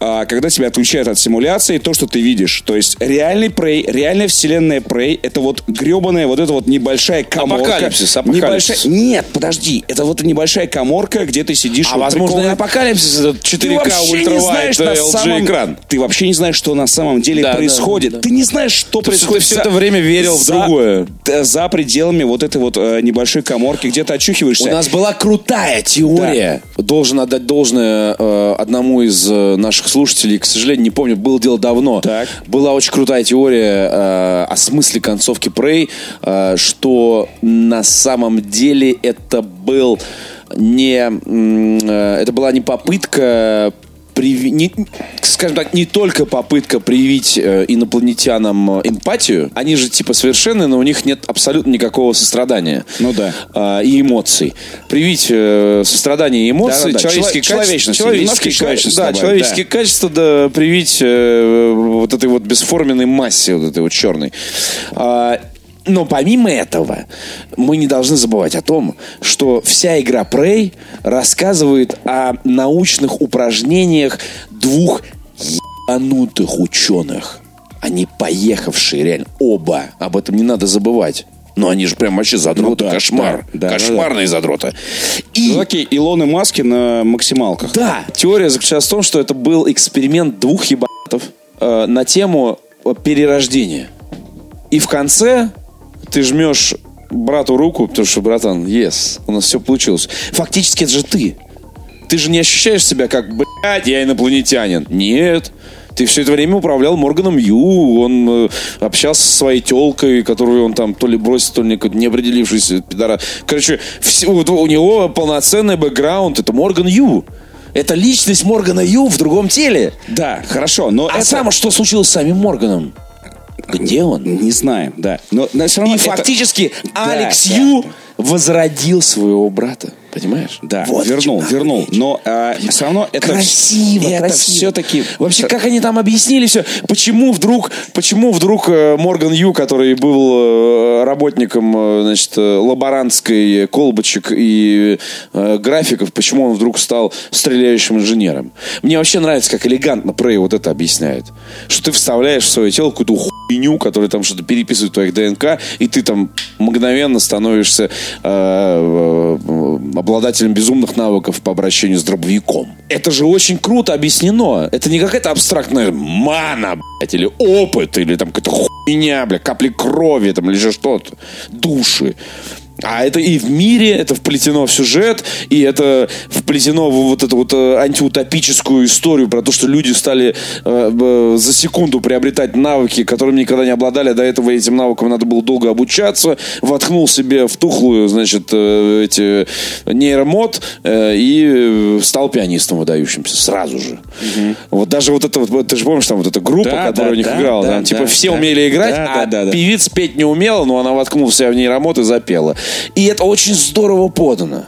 S3: А, когда тебя отключают от симуляции, то, что ты видишь. То есть реальный Prey, реальная вселенная Prey, это вот гребаная вот эта вот небольшая коморка.
S2: Апокалипсис, апокалипсис.
S3: Небольшая- Нет, подожди. Это вот небольшая коморка, где ты сидишь...
S2: А
S3: вот
S2: возможно, и
S3: прикольно.
S2: апокалипсис это
S3: Ты
S2: 4К
S3: вообще не знаешь
S2: ультравайт
S3: на самом-
S2: LG-экран.
S3: Ты вообще не знаешь, что на самом деле
S2: Да, да,
S3: происходит.
S2: да.
S3: Ты не знаешь, что
S2: То есть
S3: происходит.
S2: ты
S3: за-
S2: это время верил в
S3: за-
S2: другое.
S3: т- За пределами вот этой вот э, небольшой коморки, где ты очухиваешься.
S2: У нас была крутая теория. Должен отдать должное э, одному из э, наших слушателей. К сожалению, не помню, было дело давно.
S3: Так.
S2: Была очень крутая теория э, о смысле концовки Prey, э, что на самом деле это был не, э, это была не попытка приви- не- скажем так, не только попытка привить э, инопланетянам э, эмпатию, они же типа совершенны, но у них нет абсолютно никакого сострадания
S3: Ну да.
S2: а, и эмоций. Привить э, сострадание и эмоции,
S3: Да-да-да.
S2: человеческие
S3: Чело-
S2: качества,
S3: немножко человечности
S2: да, человеческие
S3: да.
S2: качества, да, привить вот этой вот бесформенной массе, вот этой вот черной. Но помимо этого, мы не должны забывать о том, что вся игра Prey рассказывает о научных упражнениях двух ебанутых ученых. Они поехавшие, реально, оба. Об этом не надо забывать. Но они же прям вообще задроты,
S3: Ну да,
S2: кошмар.
S3: да, да,
S2: Кошмарные задроты. И
S3: Ну, такие Илоны Маски на максималках.
S2: да, теория заключалась в том, что это был эксперимент двух ебанатов э, на тему э, перерождения. И в конце ты жмешь брату руку, потому что, братан, yes, у нас все получилось. Фактически это же ты. Ты же не ощущаешь себя как, блядь, я инопланетянин. Нет. Ты все это время управлял Морганом Ю, он э, общался со своей телкой, которую он там то ли бросил, то ли не, не определившийся пидора. Короче, все- вот у него полноценный бэкграунд, это Морган Ю. Это личность Моргана Ю в другом теле.
S3: Да, хорошо, но
S2: А
S3: это...
S2: сам что случилось с самим Морганом? Где он?
S3: Не знаем, да. Но, но все равно
S2: И
S3: это-
S2: фактически Алекс
S3: да,
S2: Ю
S3: да.
S2: Возродил своего брата. Понимаешь?
S3: Да,
S2: Вот
S3: вернул, вернул.
S2: речь.
S3: Но все равно это...
S2: красиво,
S3: это
S2: красиво.
S3: все-таки...
S2: Вообще, как они там объяснили все? Почему вдруг, почему вдруг э, Морган Ю, который был э, работником, э, значит, лаборантской колбочек и э, графиков, почему он вдруг стал стреляющим инженером? Мне вообще нравится, как элегантно Прей вот это объясняет. Что ты вставляешь в свое тело какую-то хуйню, которая там что-то переписывает твоих ДНК, и ты там мгновенно становишься обладателем безумных навыков по обращению с дробовиком. Это же очень круто объяснено. Это не какая-то абстрактная мана, блядь, или опыт, или там какая-то хуйня, бля, капли крови, там, или же что-то. Души. А это и в мире, это вплетено в сюжет, и это вплетено в вот эту вот э, антиутопическую историю про то, что люди стали э, за секунду приобретать навыки, которыми никогда не обладали, до этого этим навыкам надо было долго обучаться, воткнул себе в тухлую, значит, э, эти нейромод э, и стал пианистом выдающимся сразу же. Угу. Вот даже вот это вот, ты же помнишь, там вот эта группа, да, которая да, у них да, играла, да, да, типа да, все да, умели играть, да, а да, да, певица петь не умела, но она воткнула себя в нейромод и запела. И это очень здорово подано.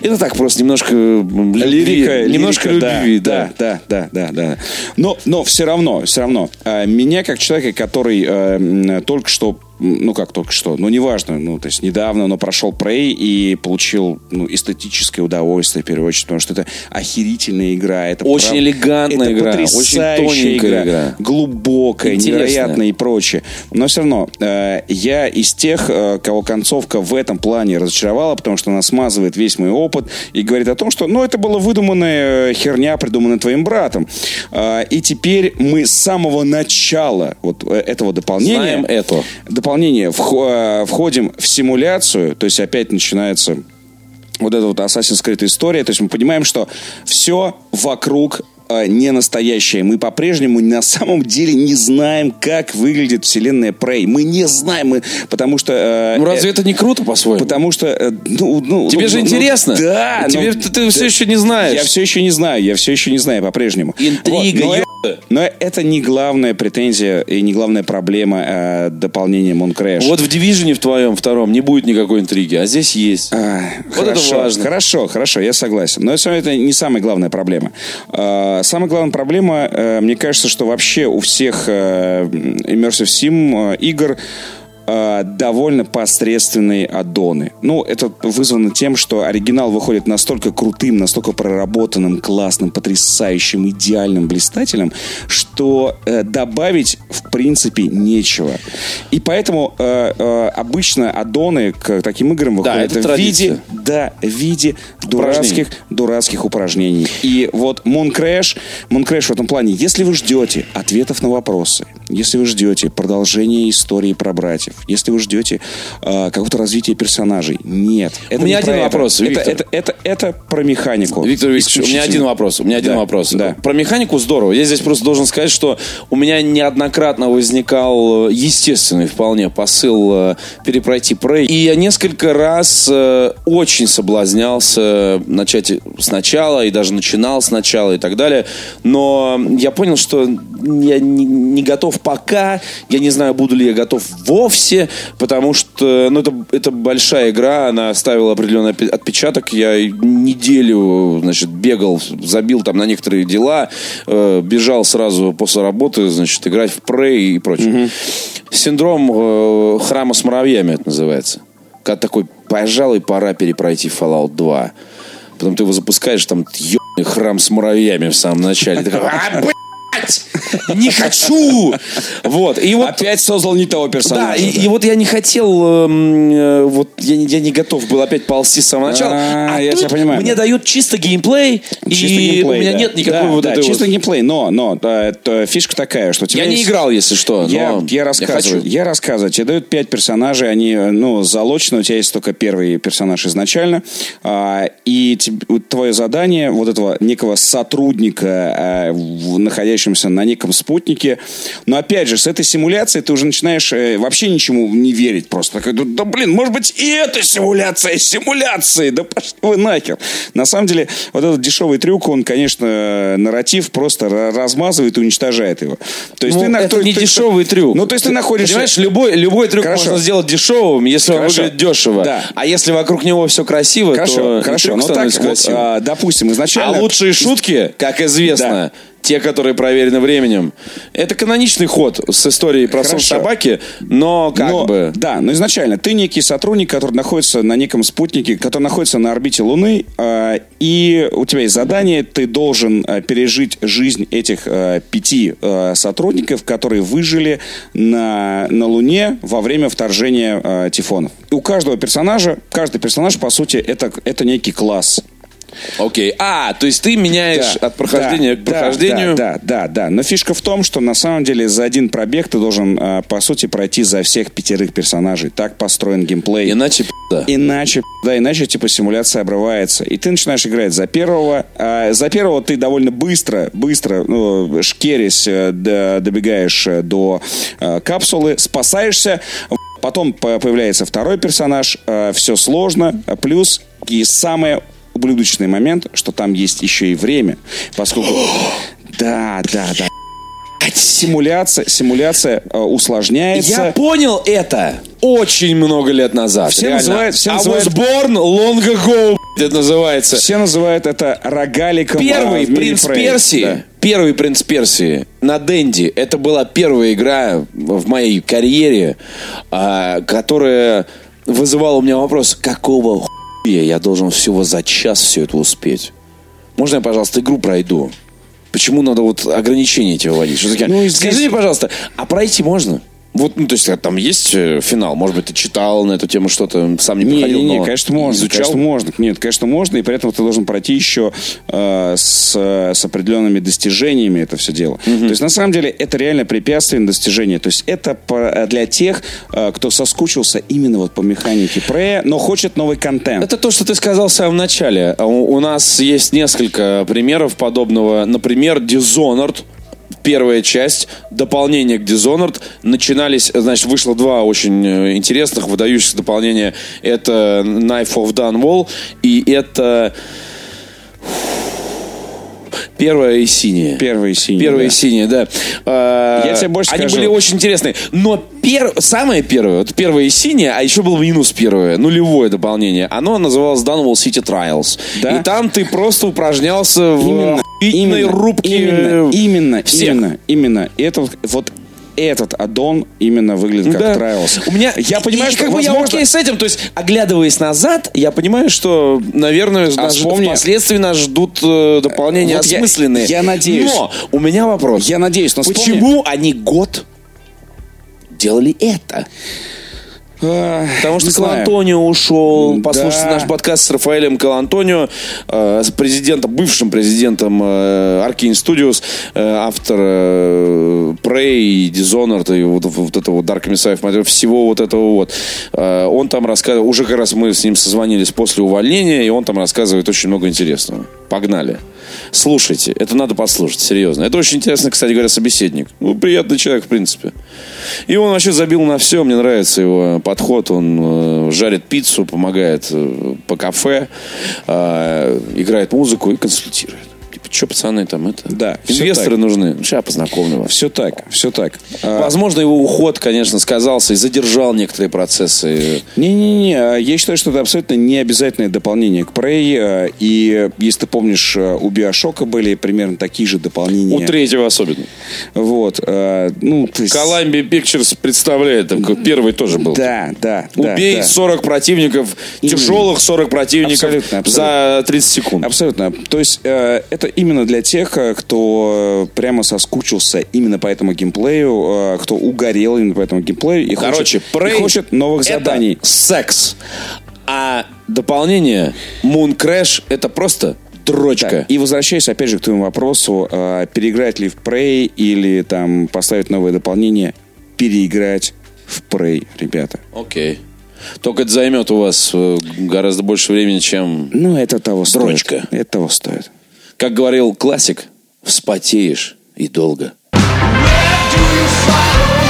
S2: Это так просто немножко любви,
S3: лирика, немножко лирика, любви, да, да, да, да, да, да. Но, но все равно, все равно, э, меня как человека, который э, только что ну как только что, ну неважно, ну то есть недавно, но прошел Prey и получил ну, эстетическое удовольствие в первую очередь, потому что это охерительная игра, это
S2: очень прав... элегантная это игра,
S3: очень игра, игра, глубокая, Интересная. невероятная и прочее. Но все равно э, я из тех, э, кого концовка в этом плане разочаровала, потому что она смазывает весь мой опыт и говорит о том, что ну это была выдуманная э, херня, придуманная твоим братом, э, и теперь мы с самого начала вот э, этого дополнения
S2: знаем это
S3: дополнение э, входим в симуляцию, то есть опять начинается вот эта вот Assassin's Creed история. То есть мы понимаем, что все вокруг не настоящее. Мы по-прежнему на самом деле не знаем, как выглядит вселенная Prey. Мы не знаем, мы, потому что...
S2: Э, ну разве э, это не круто по-своему?
S3: Потому что... Э, ну, ну,
S2: Тебе
S3: ну,
S2: же
S3: ну,
S2: интересно.
S3: Да.
S2: Тебе, ну, ты, ты да, все еще не знаешь.
S3: Я все еще не знаю, я все еще не знаю по-прежнему.
S2: Интрига, вот,
S3: но это не главная претензия и не главная проблема э, дополнения Moon
S2: Вот в Division в твоем втором не будет никакой интриги, а здесь есть. А,
S3: вот хорошо, это важно. Хорошо, хорошо, я согласен. Но это не самая главная проблема. Э, самая главная проблема, э, мне кажется, что вообще у всех э, Immersive Sim э, игр э, довольно посредственные аддоны. Ну, это вызвано тем, что оригинал выходит настолько крутым, настолько проработанным, классным, потрясающим, идеальным, блистателем, что э, добавить в принципе нечего. И поэтому э, э, обычно аддоны к таким играм выходят да, в виде, да, в виде дурацких, дурацких упражнений. И вот Moon Crash, Moon Crash в этом плане, если вы ждете ответов на вопросы, если вы ждете продолжения истории про братьев, если вы ждете э, какого-то развития персонажей. Нет.
S2: Это у меня один вопрос,
S3: это. Виктор. Это, это, это, это про механику.
S2: Виктор Викторович, у меня один вопрос. У меня один да, вопрос. Да. Про механику здорово. Я здесь просто должен сказать, что у меня неоднократно возникал э, естественный вполне посыл э, перепройти Prey. И я несколько раз э, очень соблазнялся начать сначала и даже начинал сначала и так далее. Но я понял, что я не, не готов пока. Я не знаю, буду ли я готов вовсе, потому что ну, это, это большая игра, она оставила определенный отпечаток. Я неделю значит, бегал, забил там на некоторые дела, э, бежал сразу после работы, значит, играть в Prey и прочее. Угу. Синдром э, храма с муравьями это называется. Когда такой, пожалуй, пора перепройти Fallout 2. Потом ты его запускаешь, там ебаный храм с муравьями в самом начале. Ты такой, а, не хочу! Вот.
S3: И вот, опять создал не того персонажа.
S2: Да, и, и вот я не хотел, эм, э, вот я, я не готов был опять ползти с самого начала. А, а я тут понимаю. мне дают чисто геймплей, чисто и геймплей, у меня да. нет никакой
S3: да,
S2: вот
S3: да,
S2: этой
S3: чисто геймплей, но, но да, это фишка такая, что
S2: Я есть... не играл, если что,
S3: я, я рассказываю. Я, я рассказываю. Тебе дают пять персонажей, они, ну, залочены, у тебя есть только первый персонаж изначально, а, и тебе, твое задание вот этого некого сотрудника, а, находящегося на неком спутнике. Но опять же, с этой симуляцией ты уже начинаешь э, вообще ничему не верить просто. Такой, да блин, может быть и это симуляция симуляции, да пошли вы нахер. На самом деле, вот этот дешевый трюк, он, конечно, нарратив просто размазывает и уничтожает его.
S2: То есть ну, ты, это то, не ты, дешевый трюк.
S3: Ну, то есть ты, ты находишься...
S2: Понимаешь, любой, любой трюк Хорошо. можно сделать дешевым, если Хорошо. он выглядит дешево. Да. А если вокруг него все красиво,
S3: Хорошо.
S2: то
S3: Хорошо. Ну, так, вот, а, допустим, изначально...
S2: А лучшие шутки, как известно, да те, которые проверены временем. Это каноничный ход с историей про сон собаки, но как но, бы...
S3: Да, но изначально ты некий сотрудник, который находится на неком спутнике, который находится на орбите Луны, э, и у тебя есть задание, ты должен э, пережить жизнь этих э, пяти э, сотрудников, которые выжили на, на Луне во время вторжения э, тифонов. У каждого персонажа, каждый персонаж, по сути, это, это некий класс.
S2: Окей. А, то есть ты меняешь
S3: Да,
S2: от прохождения
S3: да,
S2: к прохождению.
S3: Да, да, да, да. Но фишка в том, что на самом деле за один пробег ты должен, э, по сути, пройти за всех пятерых персонажей. Так построен геймплей.
S2: Иначе да.
S3: Иначе, да, иначе типа симуляция обрывается. И ты начинаешь играть за первого. а за первого ты довольно быстро, быстро, ну, шкерясь, э, до- добегаешь э, до э, капсулы, спасаешься. Потом по- появляется второй персонаж. все сложно. а Плюс и самое ублюдочный момент, что там есть еще и время. Поскольку... Да, да, да. Симуляция, симуляция э, усложняется.
S2: Я понял это очень много лет назад.
S3: Все
S2: реально.
S3: называют- все
S2: I
S3: называют-
S2: was born long ago, это называется.
S3: Все называют это рогаликом. а,
S2: Первый
S3: мире
S2: принц. Персии,
S3: Да.
S2: первый принц Персии на Денди, это была первая игра в моей карьере, а, которая вызывала у меня вопрос, какого хуя я должен всего за час все это успеть? Можно я, пожалуйста, игру пройду? Почему надо вот ограничения эти выводить? Что?
S3: Ну, и
S2: Скажи
S3: здесь-
S2: мне, пожалуйста, а пройти можно? Вот, ну, то есть, а там есть э, финал? Может быть, ты читал на эту тему что-то, сам не
S3: Не,
S2: проходил,
S3: не, не,
S2: но
S3: конечно, можно.
S2: изучал?
S3: Конечно, можно. Нет, конечно, можно. И поэтому ты должен пройти еще э, с, с определенными достижениями это все дело. То есть, на самом деле, это реально препятствие на достижение. То есть, это по- для тех, э, кто соскучился именно вот по механике Прея, но хочет новый контент.
S2: Это то, что ты сказал в самом начале. А У, у нас есть несколько примеров подобного. Например, Dishonored. Первая часть, дополнение к Dishonored. Начинались, значит, вышло два очень э, интересных, выдающихся дополнения. Это Knife of Dunwall и это... Первая и синяя.
S3: Первая и синяя,
S2: Первая
S3: да.
S2: и синяя, да. А,
S3: Я тебе больше
S2: Они
S3: скажу.
S2: были очень интересные. Но пер... самое первое, вот первое и синяя, а еще был минус первое, нулевое дополнение. Оно называлось Dunwall City Trials.
S3: Да.
S2: И там ты просто упражнялся в
S3: Именно, именно,
S2: рубке.
S3: Именно, именно,
S2: всех.
S3: именно, именно. И это вот этот аддон именно выглядит как
S2: Да.
S3: Trials.
S2: У меня,
S3: я понимаю,
S2: и
S3: что
S2: как бы я
S3: возможно-
S2: окей с этим. То есть, оглядываясь назад, я понимаю, что, наверное, нас
S3: вспомни-
S2: впоследствии нас ждут э, дополнения
S3: Вот я-
S2: осмысленные.
S3: я надеюсь.
S2: Но у меня вопрос.
S3: Я надеюсь, но вспомни-
S2: Почему они год делали это? Потому что. Калантонио ушел.
S3: Да.
S2: Послушайте наш подкаст с Рафаэлем Калантонио, э, с президентом, бывшим президентом э, Arkane Studios, э, автор Prey Dishonored, и вот, вот этого Dark Messiah, всего вот этого вот. Он там рассказывает, уже как раз мы с ним созвонились после увольнения, и он там рассказывает очень много интересного. Погнали. Слушайте, это надо послушать, серьезно. Это очень интересно, кстати говоря, собеседник. Ну, приятный человек, в принципе. И он вообще забил на все, мне нравится его подход. Он э, жарит пиццу, помогает э, по кафе, э, играет музыку и консультирует. Что, пацаны, там это...
S3: Да,
S2: Инвесторы нужны. Сейчас познакомлю вас.
S3: Все так, все так. А,
S2: Возможно, его уход, конечно, сказался и задержал некоторые процессы.
S3: Не-не-не, а я считаю, что это абсолютно не обязательное дополнение к Prey. а, И если ты помнишь, у Биошока были примерно такие же дополнения.
S2: У третьего особенно.
S3: Вот. Ну, то есть-
S2: Columbia Pictures представляет, там, первый тоже был.
S3: Да, да.
S2: Убей
S3: да.
S2: 40 противников,
S3: Именно.
S2: тяжелых 40 противников
S3: Абсолютно, абсолютно.
S2: за 30 секунд.
S3: Абсолютно. То есть э, это именно для тех, э, кто э, прямо соскучился именно по этому геймплею, э, кто угорел именно по этому геймплею и
S2: Короче,
S3: хочет,
S2: Prey
S3: и хочет новых
S2: это
S3: заданий.
S2: секс. А дополнение Moon Crash это просто дрочка.
S3: Да. И возвращаясь опять же к твоему вопросу, э, переиграть ли в Prey или там поставить новое дополнение, переиграть в Prey, ребята.
S2: Окей. Только это займет у вас гораздо больше времени, чем,
S3: Ну, это того стоит.
S2: Дрочка.
S3: Это того стоит.
S2: Как говорил классик, вспотеешь и долго.
S4: Where do you find